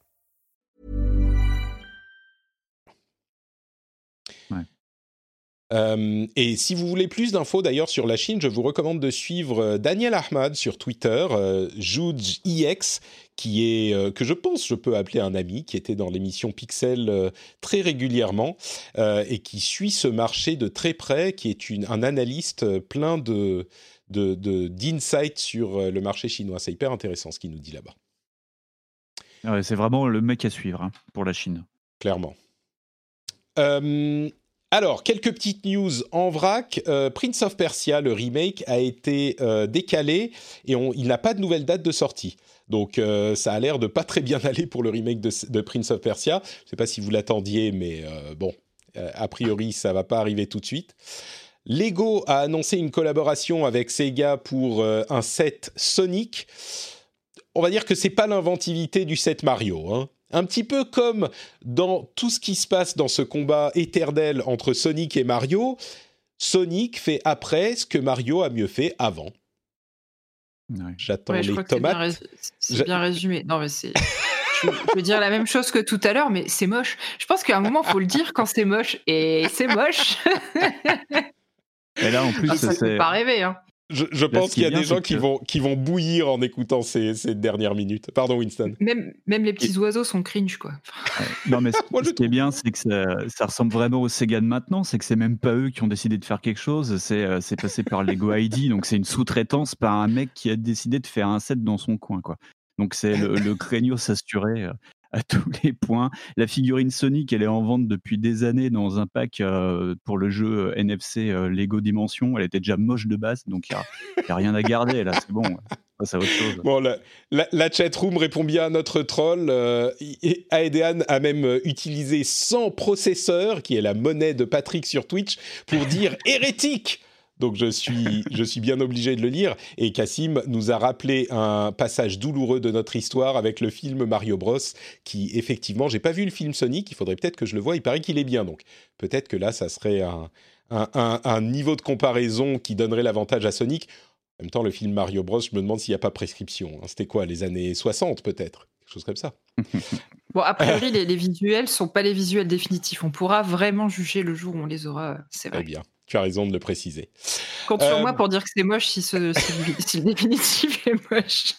Euh, et si vous voulez plus d'infos d'ailleurs sur la Chine, je vous recommande de suivre euh, Daniel Ahmad sur Twitter, euh, EX, qui est euh, que je pense je peux appeler un ami, qui était dans l'émission Pixel très régulièrement et qui suit ce marché de très près, qui est une, un analyste plein de d'insights de, sur le marché chinois. C'est hyper intéressant ce qu'il nous dit là-bas. c'est vraiment le mec à suivre hein, pour la Chine. Clairement. Euh, alors, quelques petites news en vrac. Euh, Prince of Persia, le remake, a été euh, décalé et il n'a pas de nouvelle date de sortie. Donc, euh, ça a l'air de pas très bien aller pour le remake de, Prince of Persia. Je ne sais pas si vous l'attendiez, mais bon, a priori, ça va pas arriver tout de suite. Lego a annoncé une collaboration avec Sega pour un set Sonic. On va dire que c'est pas l'inventivité du set Mario. Hein. Un petit peu comme dans tout ce qui se passe dans ce combat éternel entre Sonic et Mario, Sonic fait après ce que Mario a mieux fait avant. J'attends Ouais, les c'est bien, tomates. c'est bien résumé. Non, mais c'est. Je veux dire la même chose que tout à l'heure, mais c'est moche. Je pense qu'à un moment, faut le dire quand c'est moche. Et c'est moche. Et là, en plus, Ah, ça c'est. fait pas rêver. Hein. Je, pense qu'il y a des gens qui, que- vont, qui vont bouillir en écoutant ces, ces dernières minutes. Pardon, Winston. Même, même les petits oiseaux sont cringe, quoi. Non, mais ce, Moi, je ce qui est bien, c'est que ça, ça ressemble vraiment au Sega de maintenant. C'est que c'est même pas eux qui ont décidé de faire quelque chose. C'est euh, c'est passé par Lego ID. Donc, c'est une sous-traitance par un mec qui a décidé de faire un set dans son coin. Quoi. Donc, c'est le, le craigno s'assurer euh, à tous les points. La figurine Sonic, elle est en vente depuis des années dans un pack euh, pour le jeu euh, NFC euh, Lego Dimension. Elle était déjà moche de base. Donc, il n'y a, rien à garder. Là, c'est bon. C'est autre chose. Bon, la, la, la chatroom répond bien à notre troll. Euh, a même utilisé 100 processeurs, qui est la monnaie de Patrick sur Twitch, pour dire hérétique. Donc je suis, je suis bien obligé de le lire. Et Cassim nous a rappelé un passage douloureux de notre histoire avec le film Mario Bros. Qui effectivement, j'ai pas vu le film Sonic. Il faudrait peut-être que je le voie. Il paraît qu'il est bien. Donc peut-être que là, ça serait un, un, un, un niveau de comparaison qui donnerait l'avantage à Sonic. En même temps, le film Mario Bros, je me demande s'il n'y a pas prescription. hein. C'était quoi, les années 60 peut-être? Quelque chose comme ça. Bon, a priori, les, les visuels sont pas les visuels définitifs. On pourra vraiment juger le jour où on les aura. C'est Très vrai. bien. Tu as raison de le préciser. Compte sur Euh, moi pour dire que c'est moche si, ce, si, le, si le définitif est moche.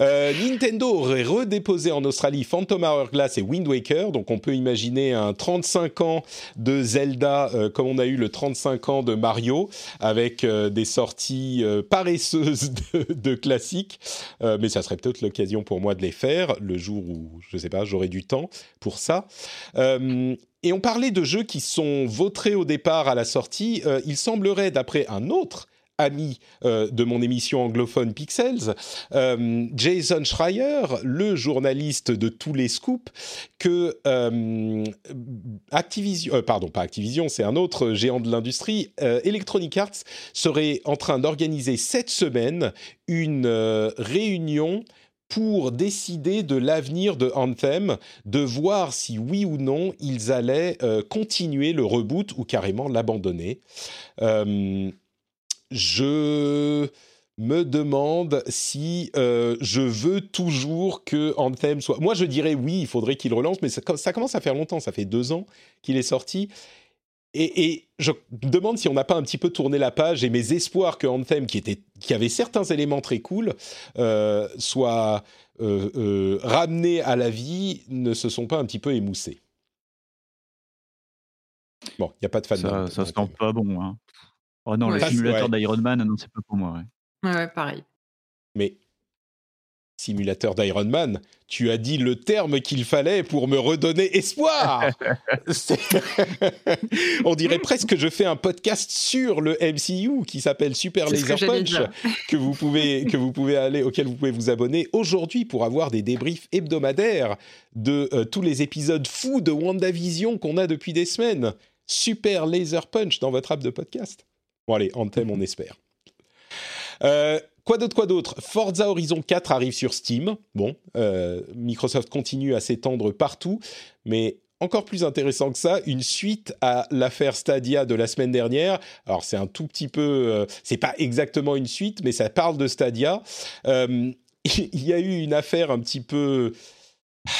Euh, Nintendo aurait redéposé en Australie Phantom Hourglass et Wind Waker, donc on peut imaginer un 35 ans de Zelda euh, comme on a eu le 35 ans de Mario, avec des sorties paresseuses de, de classiques, mais ça serait peut-être l'occasion pour moi de les faire le jour où, je sais pas, j'aurai du temps pour ça. Et on parlait de jeux qui sont vautrés au départ à la sortie. Euh, il semblerait, d'après un autre ami euh, de mon émission anglophone Pixels, euh, Jason Schreier, le journaliste de tous les scoops, que Activision, pardon, pas Activision, c'est un autre géant de l'industrie, Electronic Arts serait en train d'organiser cette semaine une réunion pour décider de l'avenir de Anthem, de voir si oui ou non ils allaient euh, continuer le reboot ou carrément l'abandonner. Euh, je me demande si euh, je veux toujours que Anthem soit... Moi, je dirais oui, il faudrait qu'il relance, mais ça, ça commence à faire longtemps, ça fait deux ans qu'il est sorti. Et, et, je me demande si on n'a pas un petit peu tourné la page et mes espoirs que Anthem, qui, était, qui avait certains éléments très cool, euh, soit euh, euh, ramené à la vie, ne se sont pas un petit peu émoussés. Bon, il n'y a pas de fan Ça, ça se sent pas bon. Hein. Oh non, Ouais. le simulateur ouais. d'Iron Man, non, c'est pas pour moi. ouais. Ouais, ouais, pareil. Mais simulateur d'Iron Man, tu as dit le terme qu'il fallait pour me redonner espoir. On dirait presque que je fais un podcast sur le MCU qui s'appelle Super que Laser Punch que vous pouvez que vous pouvez aller auquel vous pouvez vous abonner aujourd'hui pour avoir des débriefs hebdomadaires de euh, tous les épisodes fous de WandaVision qu'on a depuis des semaines. Super Laser Punch dans votre app de podcast. Bon allez, Anthem, on espère. Euh, quoi d'autre, quoi d'autre? Forza Horizon 4 arrive sur Steam. Bon, euh, Microsoft continue à s'étendre partout, mais encore plus intéressant que ça, une suite à l'affaire Stadia de la semaine dernière. Alors c'est un tout petit peu, euh, c'est pas exactement une suite, mais ça parle de Stadia. Euh, il y a eu une affaire un petit peu.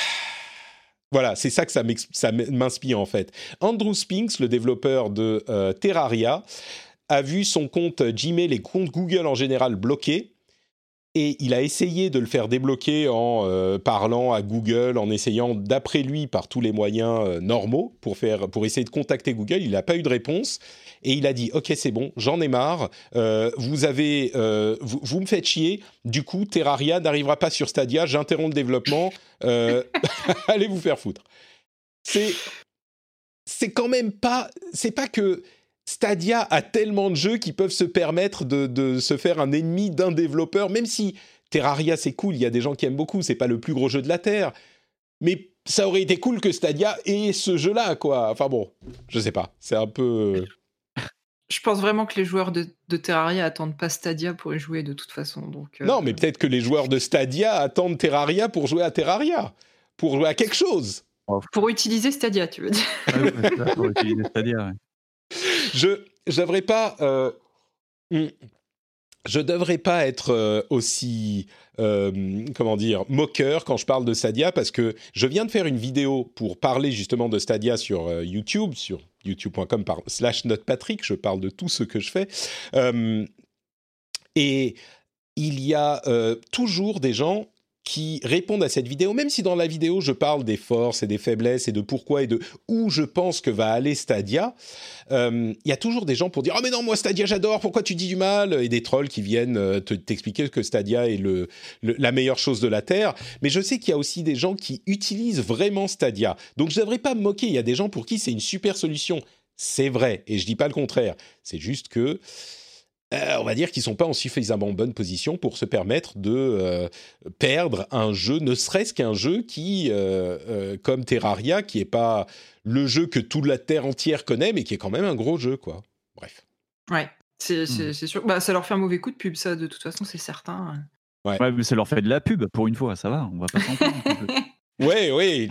Voilà, c'est ça que ça m'inspire en fait. Andrew Spinks, le développeur de euh, Terraria, a vu son compte Gmail et compte Google en général bloqués. Et il a essayé de le faire débloquer en euh, parlant à Google, en essayant d'après lui par tous les moyens euh, normaux pour, faire, pour essayer de contacter Google. Il n'a pas eu de réponse. Et il a dit, OK, c'est bon, j'en ai marre. Euh, vous, avez, vous, vous me faites chier. Du coup, Terraria n'arrivera pas sur Stadia. J'interromps le développement. Allez vous faire foutre. C'est, c'est quand même pas... C'est pas que Stadia a tellement de jeux qui peuvent se permettre de, de se faire un ennemi d'un développeur, même si Terraria c'est cool, il y a des gens qui aiment beaucoup, c'est pas le plus gros jeu de la Terre, mais ça aurait été cool que Stadia ait ce jeu-là, quoi. Enfin bon, je sais pas, c'est un peu... Je pense vraiment que les joueurs de, de Terraria attendent pas Stadia pour y jouer de toute façon. Donc, euh, Non, mais peut-être que les joueurs de Stadia attendent Terraria pour jouer à Terraria, pour jouer à quelque chose. Pour utiliser Stadia, tu veux dire. Ouais, ça, pour utiliser Stadia, ouais. Je devrais pas euh, hmm, je devrais pas être euh, aussi euh, comment dire moqueur quand je parle de Stadia parce que je viens de faire une vidéo pour parler justement de Stadia sur YouTube sur youtube.com slash notepatrick je parle de tout ce que je fais. Et il y a toujours des gens qui répondent à cette vidéo, même si dans la vidéo je parle des forces et des faiblesses et de pourquoi et de où je pense que va aller Stadia, euh, il y a toujours des gens pour dire ⁇ Oh mais non, moi Stadia j'adore, pourquoi tu dis du mal ?⁇ et des trolls qui viennent euh, t'expliquer que Stadia est le, la meilleure chose de la Terre. Mais je sais qu'il y a aussi des gens qui utilisent vraiment Stadia. Donc je ne devrais pas me moquer, il y a des gens pour qui c'est une super solution. C'est vrai, et je dis pas le contraire. C'est juste que euh, on va dire qu'ils sont pas en suffisamment bonne position pour se permettre de euh, perdre un jeu, ne serait-ce qu'un jeu qui, euh, comme Terraria, qui est pas le jeu que toute la terre entière connaît, mais qui est quand même un gros jeu, quoi. Bref. Ouais, c'est hmm. sûr. Bah, ça leur fait un mauvais coup de pub, ça, de toute façon, c'est certain. Ouais. mais ça leur fait de la pub pour une fois, ça va, on va pas s'en Ouais, ouais.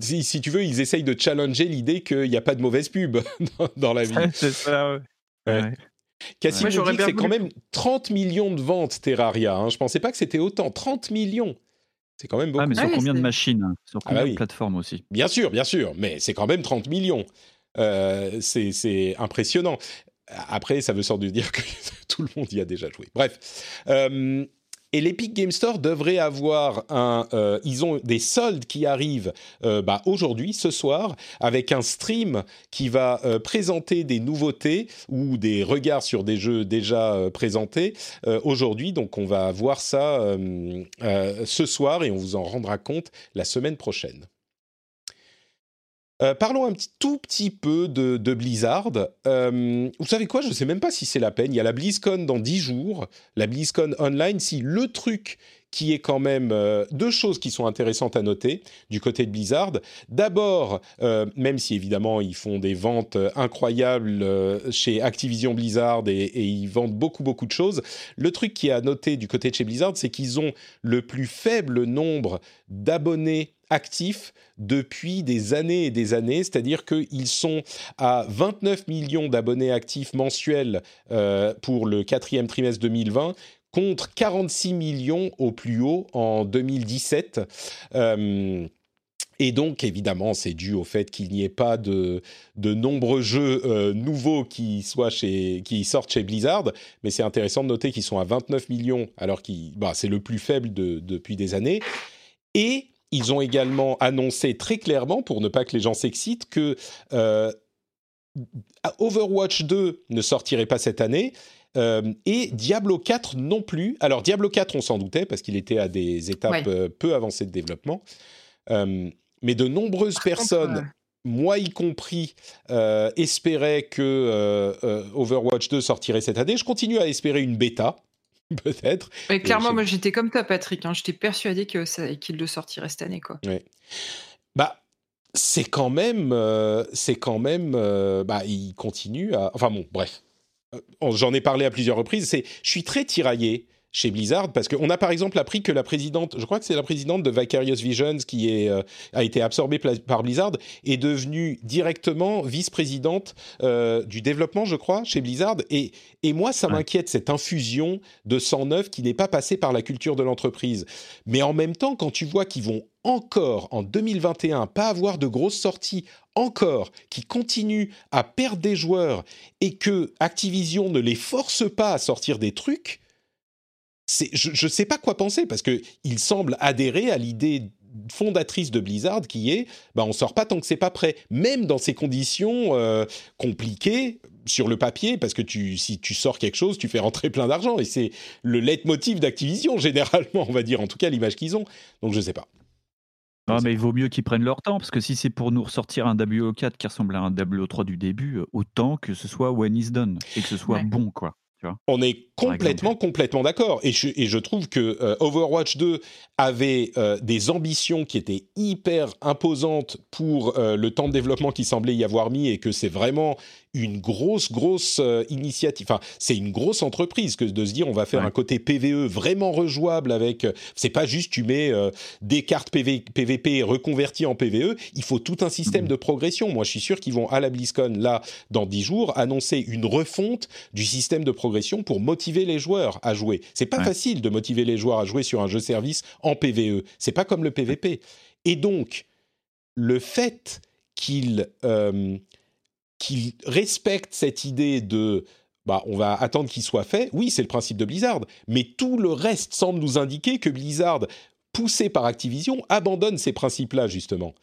si, tu veux, ils essayent de challenger l'idée qu'il n'y a pas de mauvaise pub dans, la vie. c'est ça, ouais. Cassim dit que c'est quand même 30 millions de ventes Terraria. Hein. Je pensais pas que c'était autant. 30 millions. C'est quand même beaucoup. Ah, mais sur combien de machines hein? Sur ah combien de plateformes aussi? Bien sûr, bien sûr. Mais c'est quand même 30 millions. Euh, c'est impressionnant. Après, ça veut sans doute dire que tout le monde y a déjà joué. Bref. Euh, et l'Epic Game Store devrait avoir un. Euh, ils ont des soldes qui arrivent euh, bah, aujourd'hui, ce soir, avec un stream qui va euh, présenter des nouveautés ou des regards sur des jeux déjà présentés aujourd'hui. Donc, on va voir ça ce soir et on vous en rendra compte la semaine prochaine. Euh, parlons un tout petit peu de, Blizzard. Euh, vous savez quoi? Je ne sais même pas si c'est la peine. Il y a la BlizzCon dans 10 jours, la BlizzCon Online. Si le truc qui est quand même euh, deux choses qui sont intéressantes à noter du côté de Blizzard. D'abord, même si évidemment ils font des ventes incroyables chez Activision Blizzard et, et, ils vendent beaucoup beaucoup de choses, le truc qui est à noter du côté de chez Blizzard, c'est qu'ils ont le plus faible nombre d'abonnés actifs depuis des années et des années, c'est-à-dire qu'ils sont à 29 millions d'abonnés actifs mensuels euh, pour le quatrième trimestre 2020 contre 46 millions au plus haut en 2017. Euh, et donc, évidemment, c'est dû au fait qu'il n'y ait pas de, de nombreux jeux euh, nouveaux qui, soient chez, qui sortent chez Blizzard. Mais c'est intéressant de noter qu'ils sont à 29 millions, alors que bah, c'est le plus faible de, depuis des années. Et ils ont également annoncé très clairement, pour ne pas que les gens s'excitent, que euh, Overwatch 2 ne sortirait pas cette année. Euh, et Diablo 4 non plus. Alors Diablo 4, on s'en doutait parce qu'il était à des étapes euh, peu avancées de développement. mais de nombreuses personnes, moi y compris, espéraient que Overwatch 2 sortirait cette année. Je continue à espérer une bêta. peut-être. Mais clairement, moi j'étais comme toi, Patrick. Hein. J'étais persuadé que qu'il le sortirait cette année, quoi. Bah, c'est quand même, euh, c'est quand même, euh, bah, il continue à. Enfin bon, bref. Euh, j'en ai parlé à plusieurs reprises. C'est, je suis très tiraillé chez Blizzard parce qu'on a par exemple appris que la présidente, je crois que c'est la présidente de Vicarious Visions qui est, euh, a été absorbée par Blizzard, est devenue directement vice-présidente euh, du développement, je crois, chez Blizzard. Et, et moi, ça m'inquiète cette infusion de sang neuf qui n'est pas passée par la culture de l'entreprise. Mais en même temps, quand tu vois qu'ils vont encore en 2021 pas avoir de grosses sorties encore qui continuent à perdre des joueurs et que Activision ne les force pas à sortir des trucs je ne sais pas quoi penser parce que il semble adhérer à l'idée fondatrice de Blizzard qui est bah on sort pas tant que c'est pas prêt. Même dans ces conditions euh, compliquées sur le papier parce que tu si tu sors quelque chose tu fais rentrer plein d'argent. Et c'est le leitmotiv d'Activision généralement on va dire en tout cas l'image qu'ils ont. Donc je sais pas. Non, mais il vaut mieux qu'ils prennent leur temps, parce que si c'est pour nous ressortir un WO4 qui ressemble à un WO3 du début, euh, autant que ce soit when is done, et que ce soit bon, quoi. On est complètement, complètement d'accord. Et je, et je trouve que euh, Overwatch 2 avait euh, des ambitions qui étaient hyper imposantes pour euh, le temps de développement qui semblait y avoir mis et que c'est vraiment une grosse, grosse initiative. Enfin, c'est une grosse entreprise que de se dire on va faire un côté PVE vraiment rejouable avec. c'est pas juste tu mets des cartes PVP reconverties en PVE. Il faut tout un système mm-hmm. de progression. Moi, je suis sûr qu'ils vont à la BlizzCon là dans 10 jours annoncer une refonte du système de progression pour motiver les joueurs à jouer. C'est pas facile de motiver les joueurs à jouer sur un jeu service en PVE. C'est pas comme le PVP. Et donc, le fait qu'il euh, qu'il respecte cette idée de bah, on va attendre qu'il soit fait. Oui, c'est le principe de Blizzard, mais tout le reste semble nous indiquer que Blizzard, poussé par Activision, abandonne ces principes-là justement.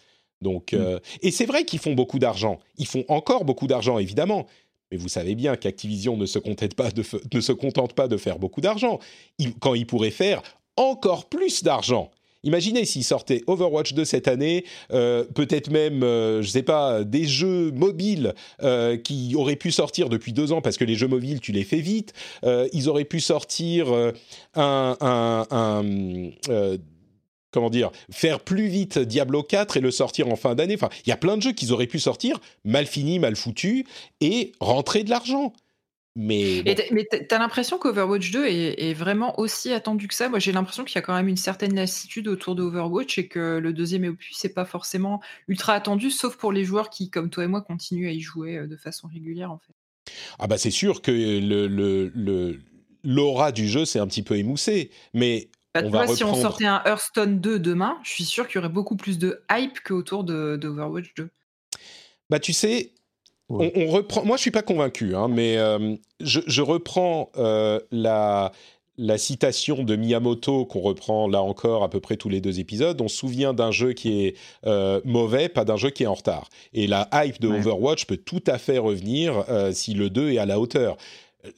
Donc, mm. euh, et c'est vrai qu'ils font beaucoup d'argent. Ils font encore beaucoup d'argent, évidemment. Mais vous savez bien qu'Activision ne, se pas de, ne se contente pas de faire beaucoup d'argent. Quand ils pourraient faire encore plus d'argent. Imaginez s'ils sortaient Overwatch 2 cette année, euh, peut-être même, euh, je sais pas, des jeux mobiles euh, qui auraient pu sortir depuis deux ans parce que les jeux mobiles, tu les fais vite. ils auraient pu sortir un, un comment dire, faire plus vite Diablo 4 et le sortir en fin d'année. Enfin, il y a plein de jeux qu'ils auraient pu sortir, mal finis, mal foutus, et rentrer de l'argent. Mais, bon. mais t'as l'impression qu'Overwatch 2 est, vraiment aussi attendu que ça? Moi, j'ai l'impression qu'il y a quand même une certaine lassitude autour d'Overwatch et que le deuxième opus c'est pas forcément ultra attendu, sauf pour les joueurs qui, comme toi et moi, continuent à y jouer euh, de façon régulière, en fait. Ah bah c'est sûr que le, l'aura du jeu s'est un petit peu émoussé, mais bah, on si on sortait un Hearthstone 2 demain, je suis sûr qu'il y aurait beaucoup plus de hype qu'autour de, d'Overwatch 2. Bah, tu sais, on, reprend. Moi, je suis pas convaincu, hein, mais euh, je, reprends euh, la, la citation de Miyamoto qu'on reprend là encore à peu près tous les deux épisodes. On se souvient d'un jeu qui est euh, mauvais, pas d'un jeu qui est en retard. Et la hype de Overwatch peut tout à fait revenir si le 2 est à la hauteur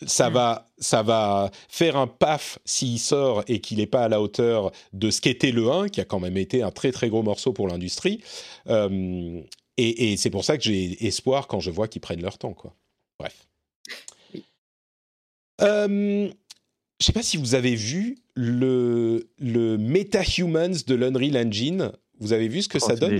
ça va, ça va faire un paf s'il sort et qu'il n'est pas à la hauteur de ce qu'était le 1, qui a quand même été un très très gros morceau pour l'industrie. Euh, et, c'est pour ça que j'ai espoir quand je vois qu'ils prennent leur temps, quoi. Bref. Euh, je ne sais pas si vous avez vu le, le MetaHumans de l'Unreal Engine. Vous avez vu ce que oh, ça donne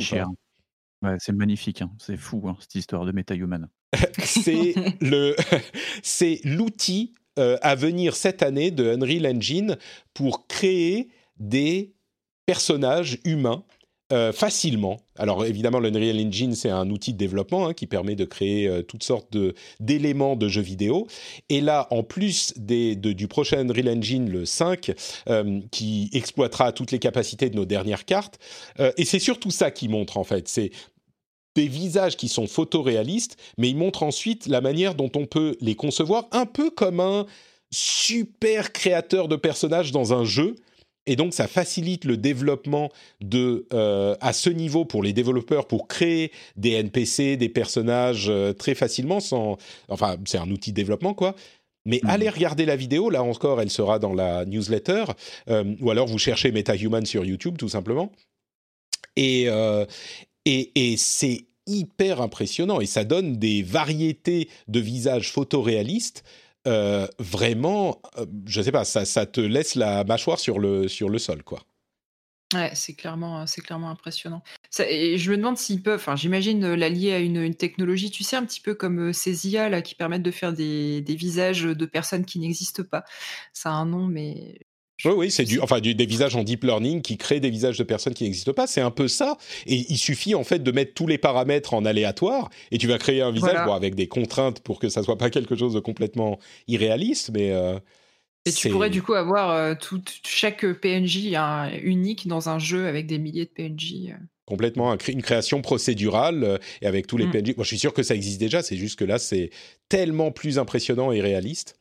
Ouais, c'est magnifique, hein. c'est fou hein, cette histoire de MetaHuman. c'est le, c'est l'outil euh, à venir cette année de Unreal Engine pour créer des personnages humains euh, facilement. Alors évidemment, l'Unreal Engine, c'est un outil de développement hein, qui permet de créer euh, toutes sortes d'éléments de, jeux vidéo. Et là, en plus du prochain Unreal Engine, le 5, qui exploitera toutes les capacités de nos dernières cartes, et c'est surtout ça qui montre en fait, c'est des visages qui sont photoréalistes, mais il montre ensuite la manière dont on peut les concevoir, un peu comme un super créateur de personnages dans un jeu. Et donc, ça facilite le développement de, euh, à ce niveau pour les développeurs pour créer des NPC, des personnages euh, très facilement. Sans, enfin, c'est un outil de développement, quoi. Mais mmh. allez regarder la vidéo, là encore, elle sera dans la newsletter, euh, ou alors vous cherchez MetaHuman sur YouTube, tout simplement. Et, et, c'est hyper impressionnant et ça donne des variétés de visages photoréalistes. Euh, vraiment, euh, je sais pas, ça, te laisse la mâchoire sur le, sol, quoi. Ouais, c'est clairement, c'est clairement impressionnant. et je me demande s'ils peuvent, enfin, j'imagine euh, l'allier à une, technologie, tu sais, un petit peu comme ces IA là, qui permettent de faire des visages de personnes qui n'existent pas. Ça a un nom, mais oui, oui, c'est du, enfin, du, des visages en deep learning qui créent des visages de personnes qui n'existent pas. C'est un peu ça. Et il suffit en fait de mettre tous les paramètres en aléatoire et tu vas créer un visage avec des contraintes pour que ça soit pas quelque chose de complètement irréaliste, mais. Euh, et tu pourrais du coup avoir euh, tout, chaque PNJ unique dans un jeu avec des milliers de PNJ. Euh. Complètement, une création procédurale et avec tous les mm. PNJ. Moi, je suis sûr que ça existe déjà, c'est juste que là, c'est tellement plus impressionnant et réaliste.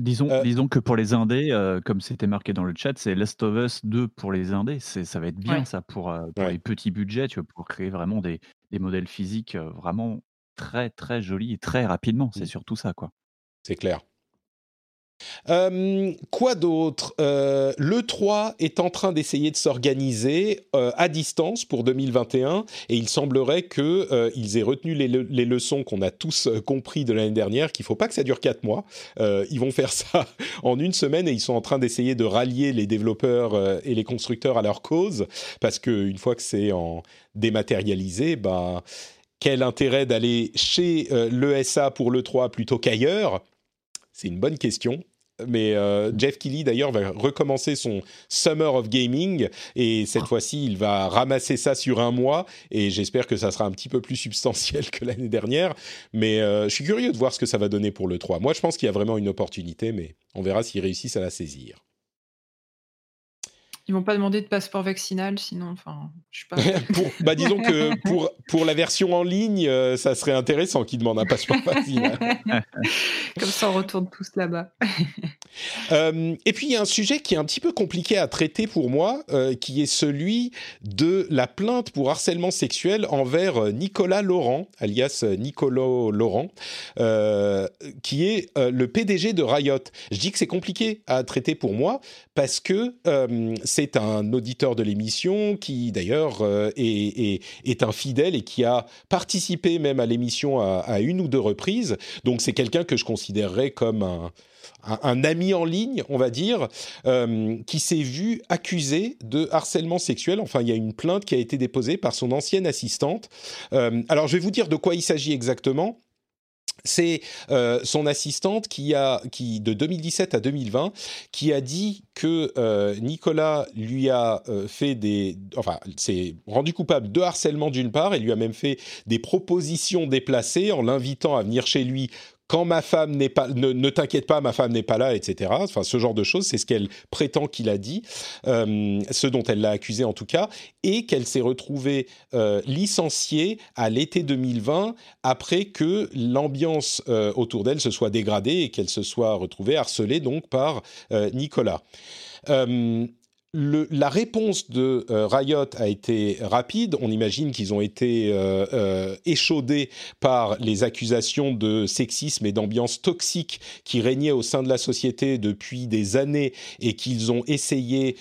Disons, euh, disons que pour les indés, euh, comme c'était marqué dans le chat, c'est Last of Us 2 pour les indés. Ça va être bien ça pour, euh, les petits budgets, tu vois, pour créer vraiment des, des modèles physiques vraiment très très jolis et très rapidement. C'est mmh. surtout ça, quoi. C'est clair. Euh, quoi d'autre? Euh, Le 3 est en train d'essayer de s'organiser euh, à distance pour 2021 et il semblerait qu'ils aient retenu les, leçons qu'on a tous compris de l'année dernière, qu'il ne faut pas que ça dure 4 mois. ils vont faire ça en une semaine et ils sont en train d'essayer de rallier les développeurs et les constructeurs à leur cause parce qu'une fois que c'est en dématérialisé, bah, quel intérêt d'aller chez l'ESA pour le 3 plutôt qu'ailleurs? C'est une bonne question. Mais euh, Jeff Keighley d'ailleurs va recommencer son Summer of Gaming et cette fois-ci il va ramasser ça sur un mois et j'espère que ça sera un petit peu plus substantiel que l'année dernière. Mais euh, je suis curieux de voir ce que ça va donner pour le 3. Moi je pense qu'il y a vraiment une opportunité, mais on verra s'ils réussissent à la saisir. Ils vont pas demander de passeport vaccinal, sinon, enfin, je sais pas. bah, disons que pour, pour la version en ligne, euh, ça serait intéressant qu'ils demandent un passeport vaccinal. Comme ça, on retourne tous là-bas. Euh, et puis, il y a un sujet qui est un petit peu compliqué à traiter pour moi, euh, qui est celui de la plainte pour harcèlement sexuel envers Nicolas Laurent, alias Nicolo Laurent, qui est le PDG de Riot. Je dis que c'est compliqué à traiter pour moi parce que c'est un auditeur de l'émission qui d'ailleurs euh, est, est, un fidèle et qui a participé même à l'émission à, une ou deux reprises. Donc c'est quelqu'un que je considérerais comme un, un, ami en ligne, on va dire, euh, qui s'est vu accusé de harcèlement sexuel. Enfin, il y a une plainte qui a été déposée par son ancienne assistante. Euh, alors, je vais vous dire de quoi il s'agit exactement c'est euh, son assistante qui a, qui de 2017 à 2020, qui a dit que Nicolas lui a fait des, enfin, s'est rendu coupable de harcèlement d'une part, et lui a même fait des propositions déplacées en l'invitant à venir chez lui quand ma femme n'est pas, ne, t'inquiète pas, ma femme n'est pas là, etc. Enfin, ce genre de choses, c'est ce qu'elle prétend qu'il a dit, euh, ce dont elle l'a accusé en tout cas, et qu'elle s'est retrouvée euh, licenciée à l'été 2020 après que l'ambiance euh, autour d'elle se soit dégradée et qu'elle se soit retrouvée harcelée donc par Nicolas la réponse de euh, Riot a été rapide. On imagine qu'ils ont été euh, euh, échaudés par les accusations de sexisme et d'ambiance toxique qui régnaient au sein de la société depuis des années et qu'ils ont essayé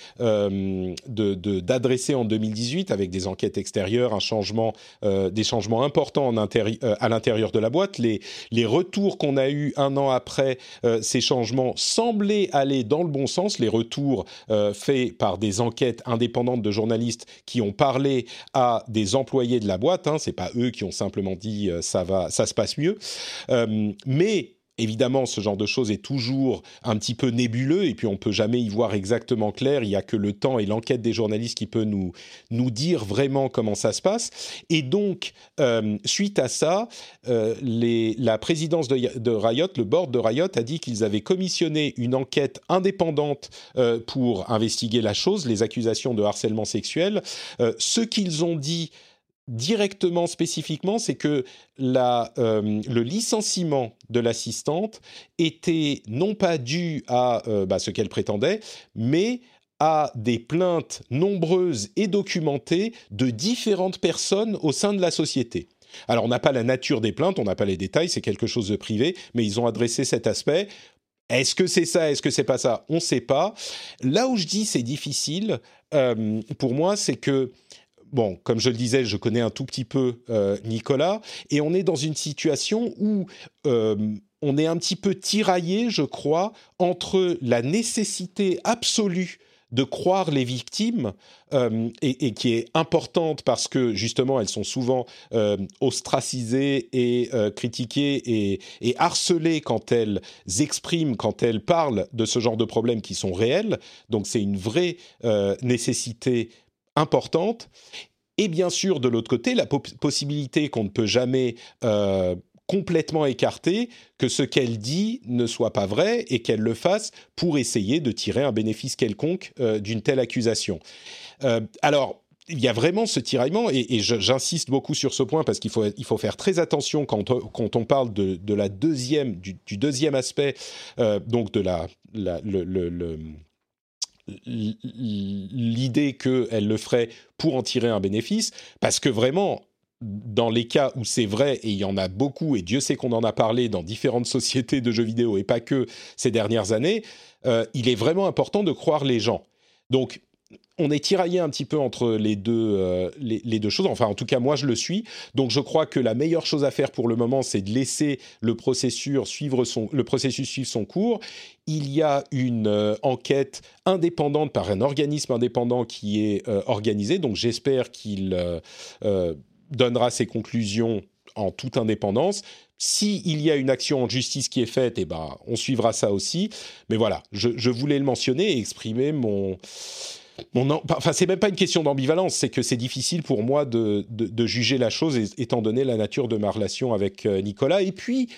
d'adresser en 2018 avec des enquêtes extérieures, un changement, des changements importants à l'intérieur de la boîte. Les, les retours qu'on a eus un an après ces changements semblaient aller dans le bon sens. Les retours faits par des enquêtes indépendantes de journalistes qui ont parlé à des employés de la boîte. Hein, c'est pas eux qui ont simplement dit euh, ça va, ça se passe mieux. Euh, mais Évidemment, ce genre de choses est toujours un petit peu nébuleux et puis on peut jamais y voir exactement clair. Il y a que le temps et l'enquête des journalistes qui peut nous nous dire vraiment comment ça se passe. Et donc, euh, suite à ça, euh, la présidence de, de, Riot, le board de Riot, a dit qu'ils avaient commissionné une enquête indépendante euh, pour investiguer la chose, les accusations de harcèlement sexuel. ce qu'ils ont dit directement, spécifiquement, c'est que la, euh, le licenciement de l'assistante était non pas dû à euh, bah, ce qu'elle prétendait, mais à des plaintes nombreuses et documentées de différentes personnes au sein de la société. Alors on n'a pas la nature des plaintes, on n'a pas les détails, c'est quelque chose de privé, mais ils ont adressé cet aspect. Est-ce que c'est ça Est-ce que c'est pas ça? On ne sait pas. Là où je dis c'est difficile, euh, pour moi, c'est que bon, comme je le disais, je connais un tout petit peu euh, Nicolas, et on est dans une situation où euh, on est un petit peu tiraillé, je crois, entre la nécessité absolue de croire les victimes euh, et, qui est importante parce que justement elles sont souvent ostracisées et critiquées et, et, harcelées quand elles expriment, quand elles parlent de ce genre de problèmes qui sont réels. Donc c'est une vraie nécessité importante. Et bien sûr, de l'autre côté, la possibilité qu'on ne peut jamais euh, complètement écarter, que ce qu'elle dit ne soit pas vrai et qu'elle le fasse pour essayer de tirer un bénéfice quelconque euh, d'une telle accusation. Euh, alors, il y a vraiment ce tiraillement, et, j'insiste beaucoup sur ce point parce qu'il faut, il faut faire très attention quand, quand on parle de, de la deuxième, du, deuxième aspect, donc de la, l'idée qu'elle le ferait pour en tirer un bénéfice, parce que vraiment, dans les cas où c'est vrai, et il y en a beaucoup, et Dieu sait qu'on en a parlé dans différentes sociétés de jeux vidéo, et pas que ces dernières années, euh, il est vraiment important de croire les gens. Donc, on est tiraillé un petit peu entre les deux, euh, les, deux choses. Enfin, en tout cas, moi, je le suis. Donc, je crois que la meilleure chose à faire pour le moment, c'est de laisser le processus suivre son, le processus suivre son cours. Il y a une euh, enquête indépendante par un organisme indépendant qui est euh, organisé. Donc, j'espère qu'il donnera ses conclusions en toute indépendance. S'il y a une action en justice qui est faite, eh ben, on suivra ça aussi. Mais voilà, je, voulais le mentionner et exprimer mon... mon enfin, c'est même pas une question d'ambivalence, c'est que c'est difficile pour moi de, de, juger la chose étant donné la nature de ma relation avec euh, Nicolas. Et puis,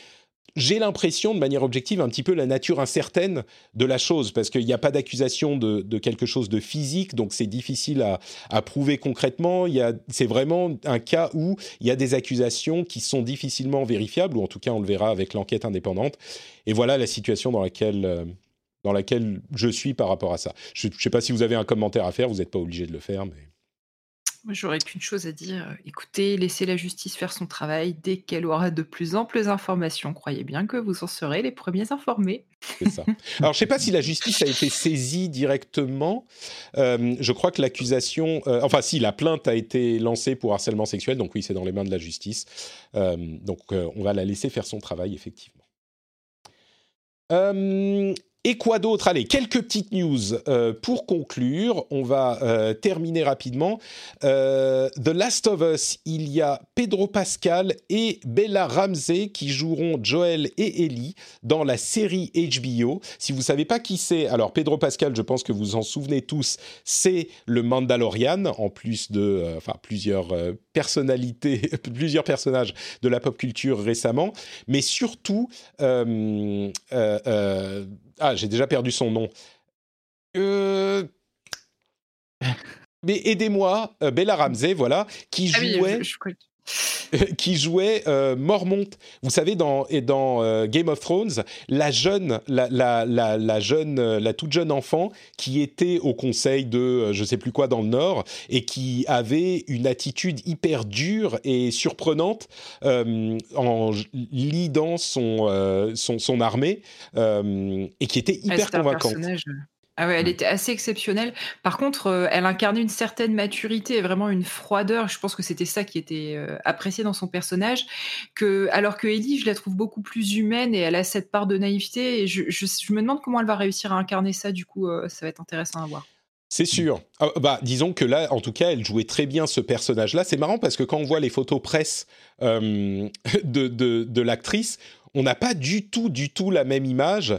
j'ai l'impression, de manière objective, un petit peu la nature incertaine de la chose, parce qu'il n'y a pas d'accusation de, quelque chose de physique, donc c'est difficile à, prouver concrètement. C'est vraiment un cas où il y a des accusations qui sont difficilement vérifiables, ou en tout cas on le verra avec l'enquête indépendante. Et voilà la situation dans laquelle, euh, dans laquelle je suis par rapport à ça. Je ne sais pas si vous avez un commentaire à faire, vous n'êtes pas obligé de le faire, mais... J'aurais qu'une chose à dire, écoutez, laissez la justice faire son travail. Dès qu'elle aura de plus amples informations, croyez bien que vous en serez les premiers informés. C'est ça. Alors, je ne sais pas si la justice a été saisie directement. Euh, je crois que l'accusation, euh, enfin, si la plainte a été lancée pour harcèlement sexuel, donc oui, c'est dans les mains de la justice. Euh, donc, on va la laisser faire son travail, effectivement. Et quoi d'autre? Allez, quelques petites news euh, pour conclure. On va euh, terminer rapidement. Euh, The Last of Us, il y a Pedro Pascal et Bella Ramsey qui joueront Joel et Ellie dans la série HBO. Si vous ne savez pas qui c'est, alors Pedro Pascal, je pense que vous en souvenez tous, c'est le Mandalorian, en plus de plusieurs personnalités, plusieurs personnages de la pop culture récemment, mais surtout j'ai déjà perdu son nom. Euh... Mais aidez-moi, euh, Bella Ramsey, voilà, qui ah jouait. qui jouait euh, Mormont. Vous savez, dans, dans euh, Game of Thrones, la jeune, la, la, la, jeune, euh, la toute jeune enfant qui était au conseil de je sais plus quoi dans le Nord et qui avait une attitude hyper dure et surprenante en lidant son, son, son armée et qui était hyper convaincante. Ah ouais, elle mmh. était assez exceptionnelle. Par contre, euh, elle incarnait une certaine maturité et vraiment une froideur. Je pense que c'était ça qui était euh, apprécié dans son personnage. Que, alors que Ellie, je la trouve beaucoup plus humaine et elle a cette part de naïveté. Et je, je, me demande comment elle va réussir à incarner ça. Du coup, euh, ça va être intéressant à voir. C'est sûr. Ah, bah, disons que là, en tout cas, elle jouait très bien ce personnage-là. C'est marrant parce que quand on voit les photos presse de, de, de l'actrice, on n'a pas du tout, du tout la même image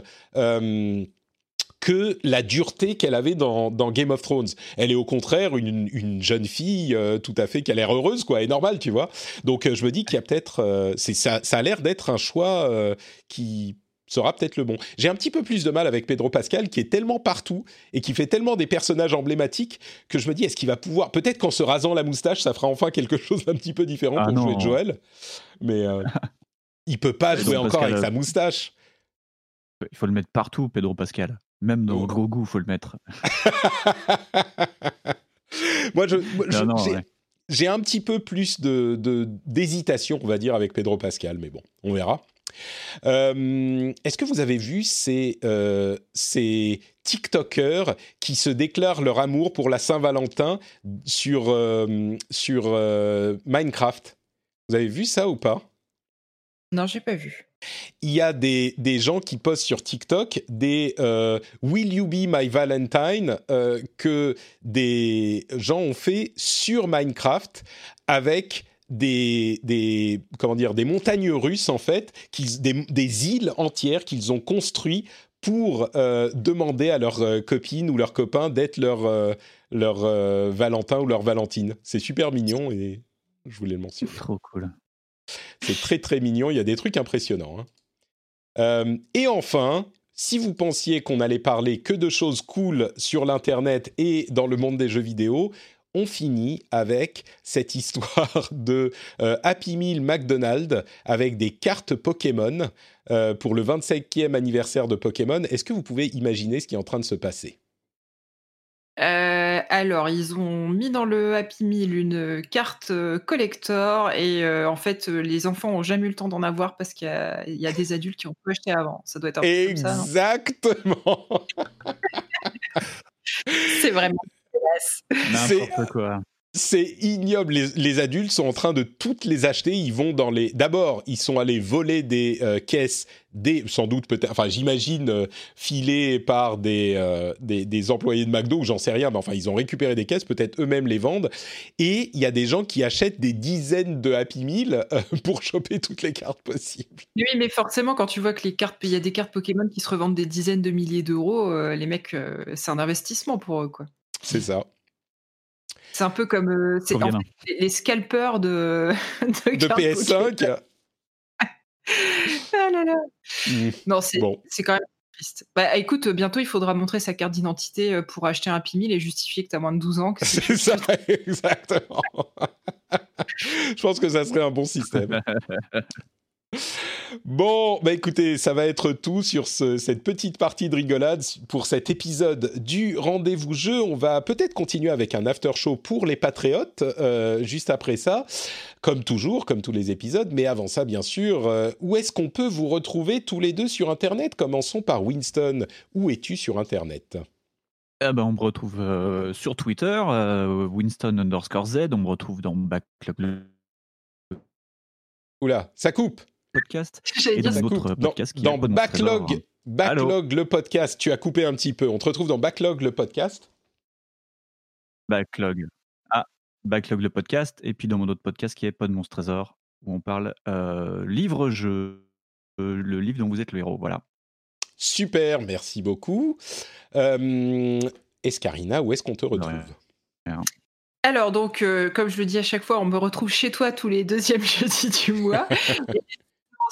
que la dureté qu'elle avait dans, Game of Thrones. Elle est au contraire une, jeune fille euh, tout à fait qui a l'air heureuse, quoi, et normale, tu vois. Donc euh, je me dis qu'il y a peut-être, euh, ça, ça, a l'air d'être un choix qui sera peut-être le bon. J'ai un petit peu plus de mal avec Pedro Pascal qui est tellement partout et qui fait tellement des personnages emblématiques que je me dis est-ce qu'il va pouvoir peut-être qu'en se rasant la moustache ça fera enfin quelque chose d'un petit peu différent ah pour jouer Joel. Mais il peut pas jouer encore avec sa moustache. Il faut le mettre partout Pedro Pascal. Même dans gros goût, faut le mettre. Moi, je, j'ai un petit peu plus de, d'hésitation, on va dire, avec Pedro Pascal, mais bon, on verra. Euh, est-ce que vous avez vu ces, euh, ces TikTokers qui se déclarent leur amour pour la Saint-Valentin sur, euh, sur Minecraft? Vous avez vu ça ou pas? Non, j'ai pas vu. Il y a des, des, gens qui postent sur TikTok des euh, Will You Be My Valentine? euh, que des gens ont fait sur Minecraft avec des, des, comment dire, des montagnes russes en fait, des, des îles entières qu'ils ont construites pour euh, demander à leurs copines ou leurs copains d'être leur, leur Valentin ou leur Valentine. C'est super mignon et je voulais le mentionner. Trop cool. C'est très très mignon, il y a des trucs impressionnants. Hein. Euh, et enfin, si vous pensiez qu'on allait parler que de choses cool sur l'Internet et dans le monde des jeux vidéo, on finit avec cette histoire de euh, Happy Meal McDonald's avec des cartes Pokémon euh, pour le 25e anniversaire de Pokémon. Est-ce que vous pouvez imaginer ce qui est en train de se passer? Alors, ils ont mis dans le Happy Meal une carte euh, collector et euh, en fait, les enfants ont jamais eu le temps d'en avoir parce qu'il y, a des adultes qui ont pu acheter avant. Ça doit être un peu Exactement. C'est vraiment N'importe quoi. C'est ignoble. Les, les, adultes sont en train de toutes les acheter. Ils vont dans les. D'abord, ils sont allés voler des euh, caisses, des sans doute peut-être. Enfin, j'imagine euh, filées par des, euh, des, des employés de McDo ou j'en sais rien. Mais enfin, ils ont récupéré des caisses. Peut-être eux-mêmes les vendent. Et il y a des gens qui achètent des dizaines de Happy Meal pour choper toutes les cartes possibles. Oui, mais forcément, quand tu vois que les cartes, il y a des cartes Pokémon qui se revendent des dizaines de milliers d'euros, les mecs, c'est un investissement pour eux, quoi. C'est ça. C'est un peu comme euh, c'est Trop en bien. fait, les- scalpers de, de, De cartes PS5. Pokémon. Ah là là. Mm. Non, c'est Bon. c'est quand même triste. Bah écoute, bientôt il faudra montrer sa carte d'identité euh, pour acheter un Happy Meal et justifier que tu as moins de 12 ans. que c'est- C'est ça, exactement. Je pense que ça serait un bon système. Bon, bah écoutez, ça va être tout sur ce- cette petite partie de rigolade pour cet épisode du rendez-vous jeu. On va peut-être continuer avec un after show pour les patriotes euh, juste après ça, comme toujours, comme tous les épisodes. Mais avant ça, bien sûr, euh, où est-ce qu'on peut vous retrouver tous les deux sur Internet? Commençons par Winston. Où es-tu sur Internet? Ah ben, on me retrouve euh, sur Twitter, Winston underscore Z. On me retrouve dans Backlog Oula, ça coupe. Podcast. Et dans d'autres coupe. Dans, qui dans Backlog. Backlog le podcast, tu as coupé un petit peu. On te retrouve dans Backlog le podcast. Backlog. Ah, Backlog le podcast. Et puis dans mon autre podcast qui est Pod Monstre Trésor, où on parle euh, livre-jeu, euh, le livre dont vous êtes le héros. Voilà. Super, merci beaucoup. Euh, Escarina, où est-ce qu'on te retrouve? Alors donc, euh, comme je le dis à chaque fois, on me retrouve chez toi tous les deuxièmes jeudis du mois.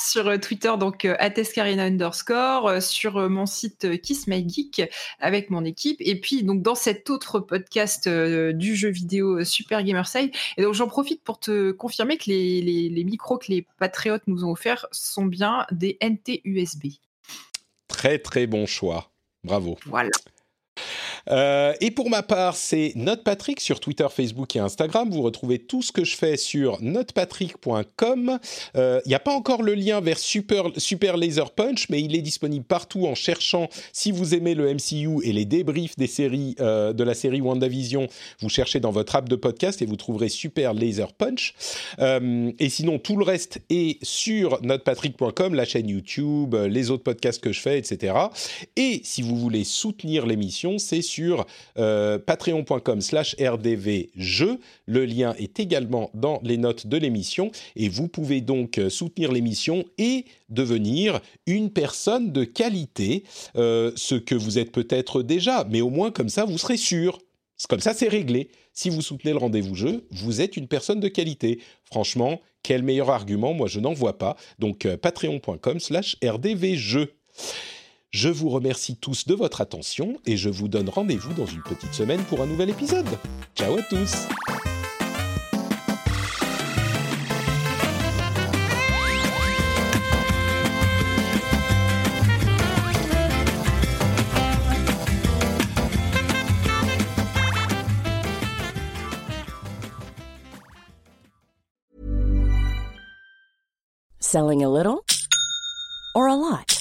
Sur euh, Twitter, donc euh, @escarina underscore, euh, sur mon site Kiss My Geek avec mon équipe, et puis donc dans cet autre podcast euh, du jeu vidéo Super Gamerside. Et donc j'en profite pour te confirmer que les, les, les micros que les patriotes nous ont offerts sont bien des NT USB. Très très bon choix. Bravo. Voilà. Euh, et pour ma part, c'est NotePatrick sur Twitter, Facebook et Instagram. Vous retrouvez tout ce que je fais sur notepatrick.com. Il n'y a pas encore le lien vers Super, Laser Punch, mais il est disponible partout en cherchant, si vous aimez le MCU et les débriefs des séries, euh, de la série WandaVision, vous cherchez dans votre app de podcast et vous trouverez Super Laser Punch. Euh, et sinon, tout le reste est sur notepatrick.com, la chaîne YouTube, euh, les autres podcasts que je fais, etc. Et si vous voulez soutenir l'émission, c'est sur euh, patreon.com slash rdvjeux. Le lien est également dans les notes de l'émission et vous pouvez donc euh, soutenir l'émission et devenir une personne de qualité, euh, ce que vous êtes peut-être déjà, mais au moins comme ça vous serez sûr. Comme ça c'est réglé. Si vous soutenez le rendez-vous jeu, vous êtes une personne de qualité. Franchement, quel meilleur argument? Moi je n'en vois pas. Donc patreon.com slash rdvjeux. Je vous remercie tous de votre attention et je vous donne rendez-vous dans une petite semaine pour un nouvel épisode. Ciao à tous Selling a little or a lot?